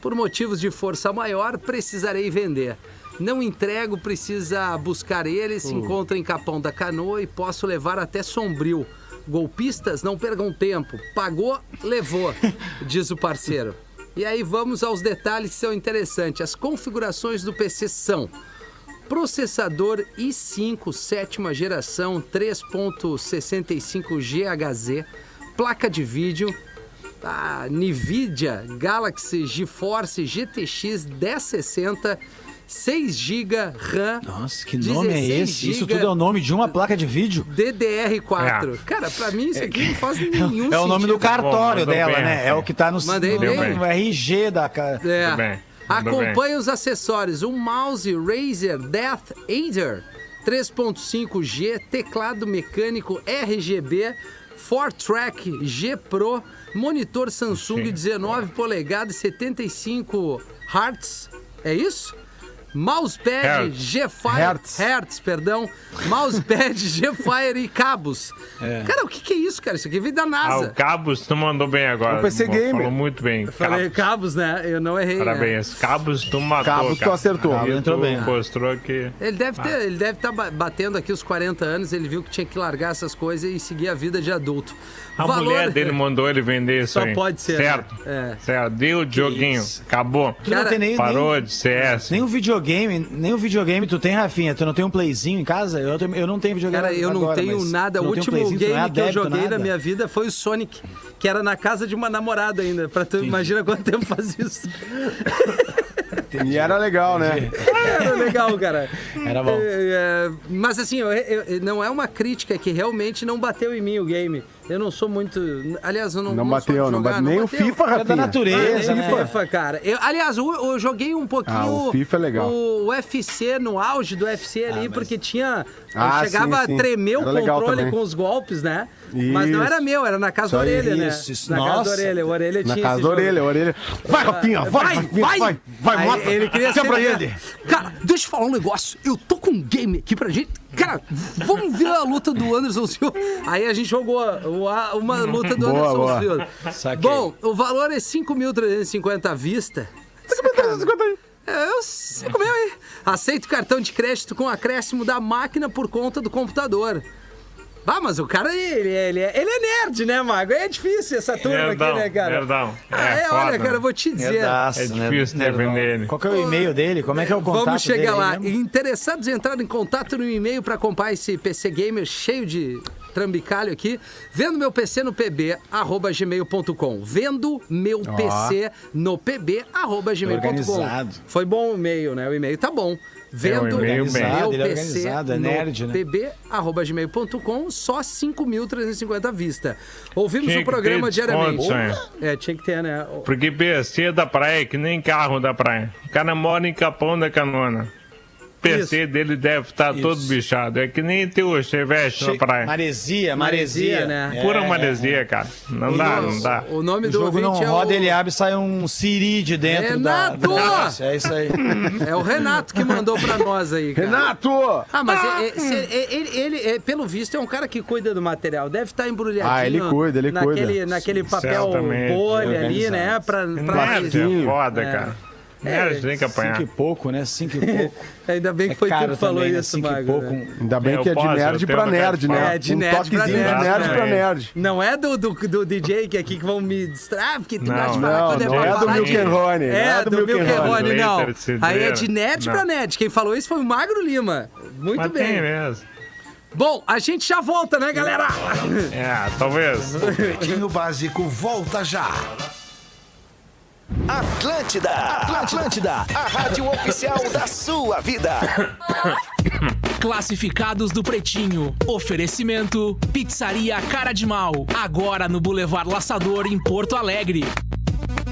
Por motivos de força maior, precisarei vender. Não entrego, precisa buscar ele, se encontra em Capão da Canoa e posso levar até Sombrio. Golpistas, não percam tempo. Pagou, levou, diz o parceiro. E aí vamos aos detalhes que são interessantes. As configurações do PC são processador i5 sétima geração 3.65 GHz, placa de vídeo, a NVIDIA Galaxy GeForce GTX 1060, 6 GB RAM. Nossa, que nome é 16 esse? Isso giga tudo é o nome de uma placa de vídeo? DDR4. É. Cara, pra mim isso aqui não faz nenhum É o nome do sentido. cartório Bom, dela, bem, né? É o que tá no, Mandei no, bem. no RG da. ca- É. Acompanhe os acessórios: um mouse Razer Death Aider 3.5G, teclado mecânico RGB, 4Track G Pro, monitor Samsung Sim. 19 polegadas 75 Hz. É isso? Mousepad. G-Fire. Hertz. Hertz, perdão. Mousepad G-Fire e cabos. Cara, o que, que é isso, cara? Isso aqui veio da Ah, NASA. o Cabos tu mandou bem agora. O PC Bom, Gamer. Falou muito bem. Falei Cabos. cabos, né? Eu não errei. né? Parabéns. Cabos tu matou, Cabos tu cara. acertou. E Entrou tu bem. Mostrou que... Ele deve ter, ele deve estar batendo aqui os 40 anos, ele viu que tinha que largar essas coisas e seguir a vida de adulto. A Valor- mulher dele mandou ele vender isso Só aí. pode ser, Certo. né? É. Certo. Deu o joguinho. Acabou. Tu não Cara, tem nem, Parou nem, de CS. nem um videogame, nem um videogame tu tem, Rafinha? Tu não tem um playzinho em casa? Eu, eu não tenho videogame Cara, eu não agora, tenho nada. O um último não é game que eu joguei nada? na minha vida foi o Sonic, que era na casa de uma namorada ainda. Pra tu imagina quanto tempo faz isso. E era legal, né? Era legal, cara. Era bom. É, é, mas assim, eu- eu- não é uma crítica que realmente não bateu em mim o game. Eu não sou muito. Aliás, eu não Não não bateu, não bateu. Nem o. FIFA, É da natureza, Ah, né? FIFA, cara. Eu, aliás, eu, eu joguei um pouquinho. Ah, o FIFA é legal. O UFC no auge do UFC ali, porque tinha. Ah, chegava sim, a sim. tremer o controle com os golpes, né? Mas não Isso. era meu, era na casa Isso da orelha, né? isso, isso. Na casa da Nossa. orelha. O orelha Na tinha casa esse da orelha, a orelha. Vai, Rafinha, vai, Vai, vai! vai, vai, Aí mata. Ele queria ser- ele. Cara, deixa eu falar um negócio. Eu tô com um game aqui pra gente. Cara, vamos ver a luta do Anderson Silva. Aí a gente jogou uma luta do Boa, Anderson boa. Silva. Saquei. Bom, o valor é 5.350 à vista. É, eu 5 mil aí. Aceito cartão de crédito com acréscimo da máquina por conta do computador. Ah, mas o cara, ele, é- ele, é, ele é nerd, né, Mago? É difícil essa turma Nerdão, aqui, né, cara? nerdão. Ah, É é, foda, olha, cara, né? eu vou te dizer. Nerdaço, É né? difícil defender ele. Qual que é o e-mail dele? Como é que é o contato Vamos chegar dele lá. aí mesmo? Interessados em entrar em contato no e-mail para comprar esse PC Gamer cheio de trambicalho aqui. Vendo meu PC no pb, arroba gmail.com. Vendo meu PC no pb, arroba gmail.com. Organizado. Foi bom o e-mail, né? O e-mail tá bom. Vendo e-mail bem. meu Ele é PC organizado, é no nerd, né? pb, arroba gmail.com, só 5.350 à vista. Ouvimos Tinha o programa diariamente. É, tinha que ter, né? Porque PC da praia é que nem carro da praia. O cara mora em Capão da Canoana. PC dele deve estar todo bichado. É que nem teu chevette na praia. Maresia, Maresia, maresia. né? É, Pura é, maresia, cara. Não dá, não dá. O nome O do jogo não é roda, o... ele abre e sai um siri de dentro da, Renato! do negócio. É isso aí. É o Renato que mandou pra nós aí, cara. Renato! Ah, mas é- é- é- ele, ele, é, pelo visto, é um cara que cuida do material. Deve estar embrulhadinho. Ah, ele cuida, ele naquele, cuida. Naquele papel bolha ali, né? Pra, pra... Nerd é foda, É. Nerd tem que apanhar. Cinco e pouco, né? Cinco e pouco. Ainda bem que É foi tu que falou também, né? isso, e Mago. pouco. né? Ainda bem É, que é de posso, nerd pra nerd, né? É, de um nerd pra toquezinho nerd, de nerd né? pra nerd. Não é do, do, do DJ que aqui que vão me distrair, porque tu Não, gosta de falar Não, quando é não pra é do falar de- Milk and Honey. não É, do Milk and Honey, não. Aí é de nerd Não. pra nerd. Quem falou isso foi o Magro Lima. Muito Mas bem. tem mesmo. Bom, a gente já volta, né, galera? É, talvez. Pretinho Básico volta já. Atlântida, Atlântida, a rádio oficial da sua vida. Classificados do Pretinho. Oferecimento: Pizzaria Cara de Mal. Agora no Boulevard Laçador, em Porto Alegre.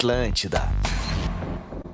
Atlântida.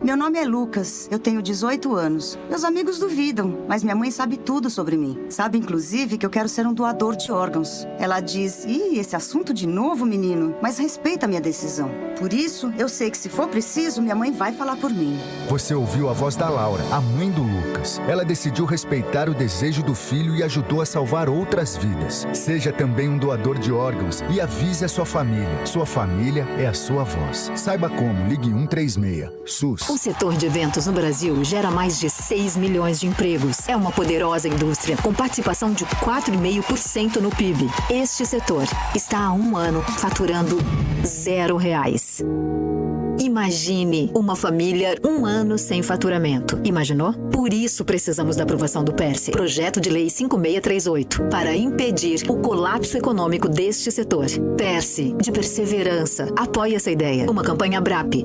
Meu nome é Lucas, eu tenho 18 anos. Meus amigos duvidam, mas minha mãe sabe tudo sobre mim. Sabe, inclusive, que eu quero ser um doador de órgãos. Ela diz: Ih, esse assunto de novo, menino, mas respeita a minha decisão. Por isso, eu sei que se for preciso, minha mãe vai falar por mim. Você ouviu a voz da Laura, a mãe do Lucas. Ela decidiu respeitar o desejo do filho e ajudou a salvar outras vidas. Seja também um doador de órgãos e avise a sua família. Sua família é a sua voz. Saiba como, ligue 136. SUS. O setor de eventos no Brasil gera mais de 6 milhões de empregos. É uma poderosa indústria com participação de 4,5% no PIB. Este setor está há um ano faturando zero reais. Imagine uma família um ano sem faturamento. Imaginou? Por isso precisamos da aprovação do PERSE, Projeto de Lei 5638, para impedir o colapso econômico deste setor. PERSE, de perseverança. Apoie essa ideia. Uma campanha BRAP.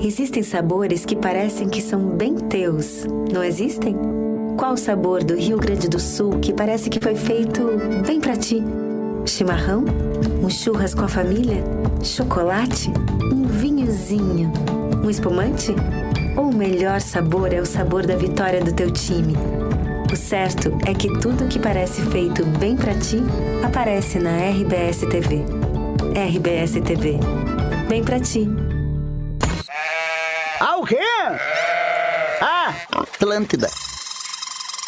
Existem sabores que parecem que são bem teus, não existem? Qual o sabor do Rio Grande do Sul que parece que foi feito bem pra ti? Chimarrão? Um churras com a família? Chocolate? Um vinhozinho? Um espumante? Ou o melhor sabor é o sabor da vitória do teu time? O certo é que tudo que parece feito bem pra ti aparece na RBS TV. RBS TV. Bem pra ti. Ah, o quê? Ah, Atlântida.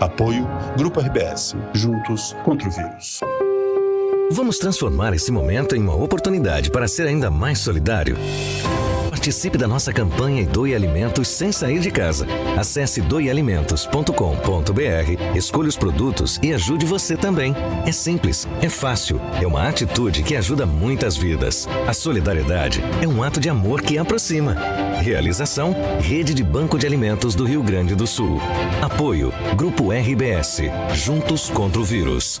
Apoio Grupo RBS. Juntos contra o vírus. Vamos transformar esse momento em uma oportunidade para ser ainda mais solidário. Participe da nossa campanha e doe alimentos sem sair de casa. Acesse doealimentos.com.br, escolha os produtos e ajude você também. É simples, é fácil, é uma atitude que ajuda muitas vidas. A solidariedade é um ato de amor que aproxima. Realização: Rede de Banco de Alimentos do Rio Grande do Sul. Apoio: Grupo RBS. Juntos contra o vírus.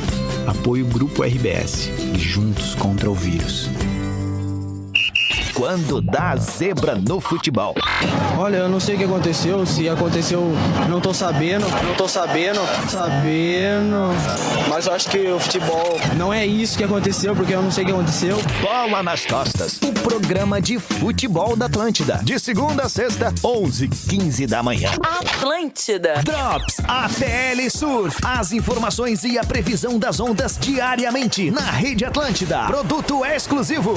Apoio Grupo RBS e juntos contra o vírus. Quando dá zebra no futebol. Olha, eu não sei o que aconteceu, se aconteceu, não tô sabendo, não tô sabendo, sabendo. Mas eu acho que o futebol não é isso que aconteceu, porque eu não sei o que aconteceu. Bola nas costas, o programa de futebol da Atlântida. De segunda a sexta, 11 15 da manhã. Atlântida. Drops ATL Surf. As informações e a previsão das ondas diariamente na Rede Atlântida. Produto exclusivo.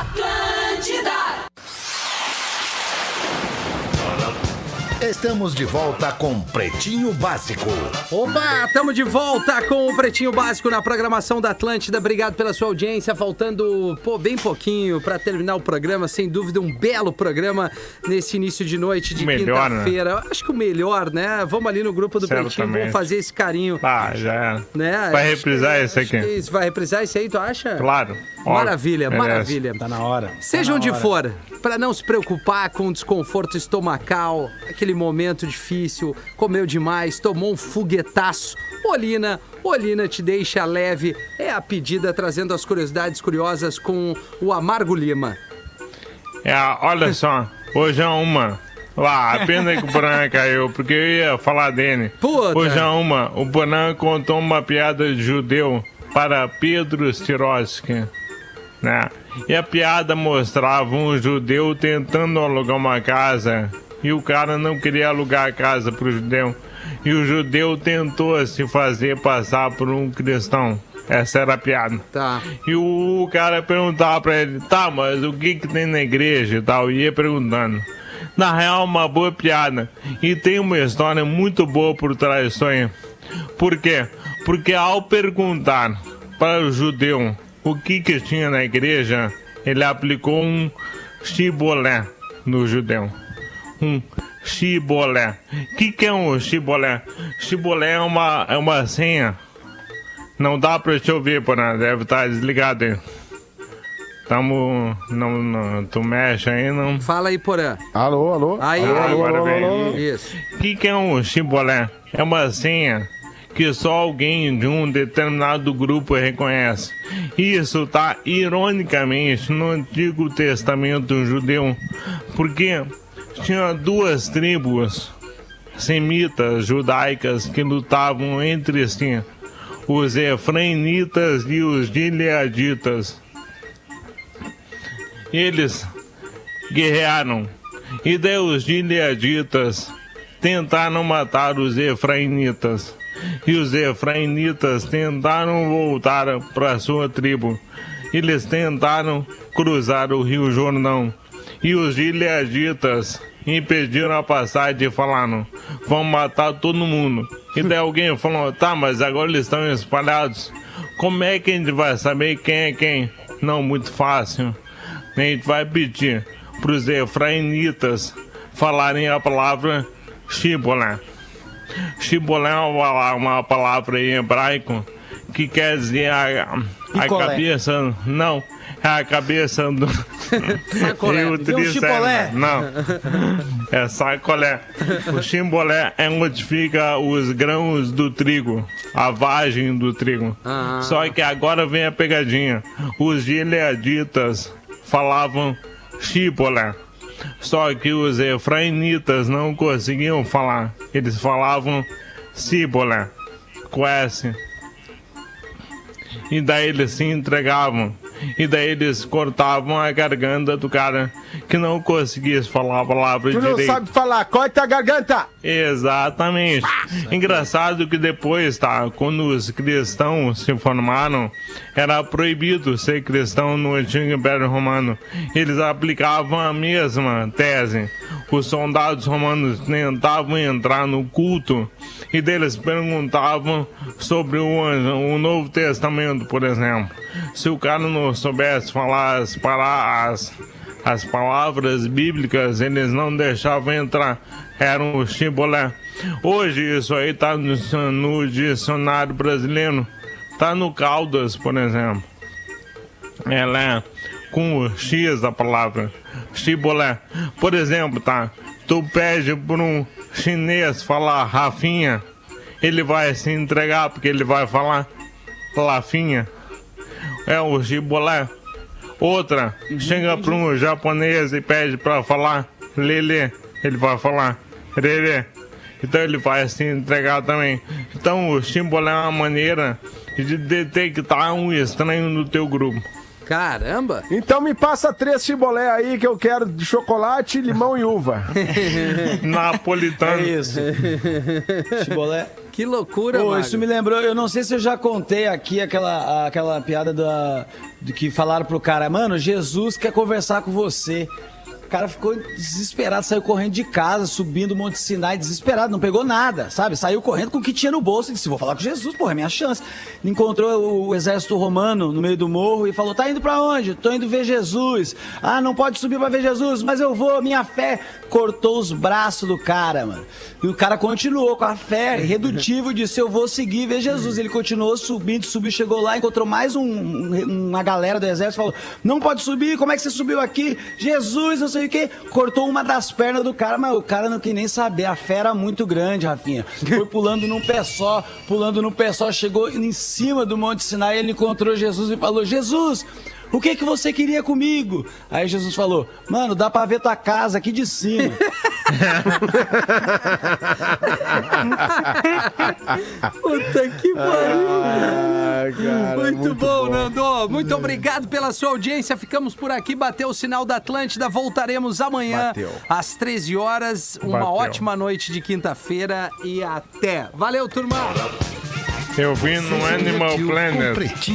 Atlântida. Estamos de volta com Pretinho Básico. Opa, estamos de volta com o Pretinho Básico na programação da Atlântida. Obrigado pela sua audiência. Faltando pô, bem pouquinho para terminar o programa. Sem dúvida, um belo programa nesse início de noite de né? quinta-feira. Acho que o melhor, né? Vamos ali no grupo do Pretinho, Certamente. vamos fazer esse carinho. Ah, já era. Né? Vai Acho reprisar que- esse aqui. Vai reprisar esse aí, tu acha? Claro. óbvio. Maravilha, Merece. maravilha. Tá na hora. Seja Tá na onde hora. for, para não se preocupar com o desconforto estomacal, aquele momento difícil, comeu demais, tomou um foguetaço. Olina, Olina te deixa leve. É a pedida trazendo as curiosidades curiosas com o Amargo Lima. É, olha só, hoje é uma. Lá, a pena que o Bonan caiu, porque eu ia falar dele. Puta. Hoje é uma. O Bonan contou uma piada de judeu para Pedro Stiroski, né? E a piada mostrava um judeu tentando alugar uma casa e o cara não queria alugar a casa pro judeu. E o judeu tentou se fazer passar por um cristão. Essa era a piada. Tá. E o cara perguntava pra ele, tá, mas o que que tem na igreja e tal? E ia perguntando. Na real, uma boa piada. E tem uma história muito boa por trás disso aí. Por quê? Porque ao perguntar para o judeu o que que tinha na igreja, ele aplicou um chibolé no judeu. Um chibolé. O que que é um chibolé? Chibolé é uma, é uma senha não dá pra te ouvir, porra. Deve estar desligado aí. Tamo. Não, não, tu mexe aí, não. Fala aí, Porã. Alô, alô. Aí, Ah, aí. agora vem. Isso. O que, que é um chimbolé? É uma senha que só alguém de um determinado grupo reconhece. Isso tá ironicamente no Antigo Testamento judeu, porque tinha duas tribos semitas judaicas que lutavam entre si, os efraimitas e os gileaditas. Eles guerrearam. E daí os gileaditas tentaram matar os efraimitas. E os efraimitas tentaram voltar para sua tribo. Eles tentaram cruzar o rio Jordão. E os gileaditas impediram a passagem e falaram: vamos matar todo mundo. E daí alguém falou: tá, mas agora eles estão espalhados. Como é que a gente vai saber quem é quem? Não, muito fácil. A gente vai pedir para os efraimitas falarem a palavra Shibolé. Shibolé é uma, uma palavra em hebraico que quer dizer a, a cabeça. Não, é a cabeça do. Sacolé. Rio Deu um Tricérino. chipolé. Não, é sacolé. O chimbolé é onde fica os grãos do trigo, a vagem do trigo. Ah. Só que agora vem a pegadinha. Os gileaditas falavam chipolé. Só que os efraimitas não conseguiam falar. Eles falavam cibolé, com S. E daí eles se entregavam. E daí eles cortavam a garganta do cara que não conseguia falar a palavra Tu não direito. sabe falar, corta a garganta. Exatamente. Engraçado que depois, tá? Quando os cristãos se formaram, era proibido ser cristão no antigo Império Romano. Eles aplicavam a mesma tese. Os soldados romanos tentavam entrar no culto e deles perguntavam sobre o, o Novo Testamento, por exemplo. Se o cara não soubesse falar as palavras as palavras bíblicas eles não deixavam entrar, eram o chimbolé. Hoje isso aí tá no, no dicionário brasileiro, tá no Caldas, por exemplo. Ela é com o X da palavra, chibolé. Por exemplo, tá? Tu pede por um chinês falar Rafinha, ele vai se entregar porque ele vai falar Lafinha. É o chibolé. Outra, chega para um japonês e pede para falar Lele, ele vai falar Lele. Então ele vai assim entregar também. Então o símbolo é uma maneira de detectar um estranho no teu grupo. Caramba! Então me passa três chibolé aí que eu quero de chocolate, limão e uva. Napolitano. É isso. Chibolé. Que loucura, Pô, Magro. isso me lembrou, eu não sei se eu já contei aqui aquela, aquela piada da, do que falaram pro cara, mano, Jesus quer conversar com você. O cara ficou desesperado, saiu correndo de casa, subindo o Monte Sinai, desesperado, não pegou nada, sabe? Saiu correndo com o que tinha no bolso e disse: Vou falar com Jesus, porra, é minha chance. Encontrou o exército romano no meio do morro e falou: Tá indo pra onde? Tô indo ver Jesus. Ah, não pode subir pra ver Jesus, mas eu vou, minha fé. Cortou os braços do cara, mano. E o cara continuou com a fé redutível, disse: Eu vou seguir ver Jesus. Ele continuou subindo, subiu, chegou lá, encontrou mais um- um- uma galera do exército, falou: Não pode subir, como é que você subiu aqui? Jesus, não o quê. Cortou uma das pernas do cara, mas o cara não quis nem saber. A fé era muito grande, Rafinha. Foi pulando num pé só, pulando num pé só, chegou em cima do Monte Sinai, ele encontrou Jesus e falou: Jesus! O que que você queria comigo? Aí Jesus falou: Mano, dá pra ver tua casa aqui de cima. Puta que pariu. Ah, cara, muito, muito bom, bom. Nando. Muito obrigado pela sua audiência. Ficamos por aqui. Bateu o sinal da Atlântida. Voltaremos amanhã Bateu. às 13 horas. Uma Bateu. ótima noite de quinta-feira e até. Valeu, turma. Eu vi no Animal Planet.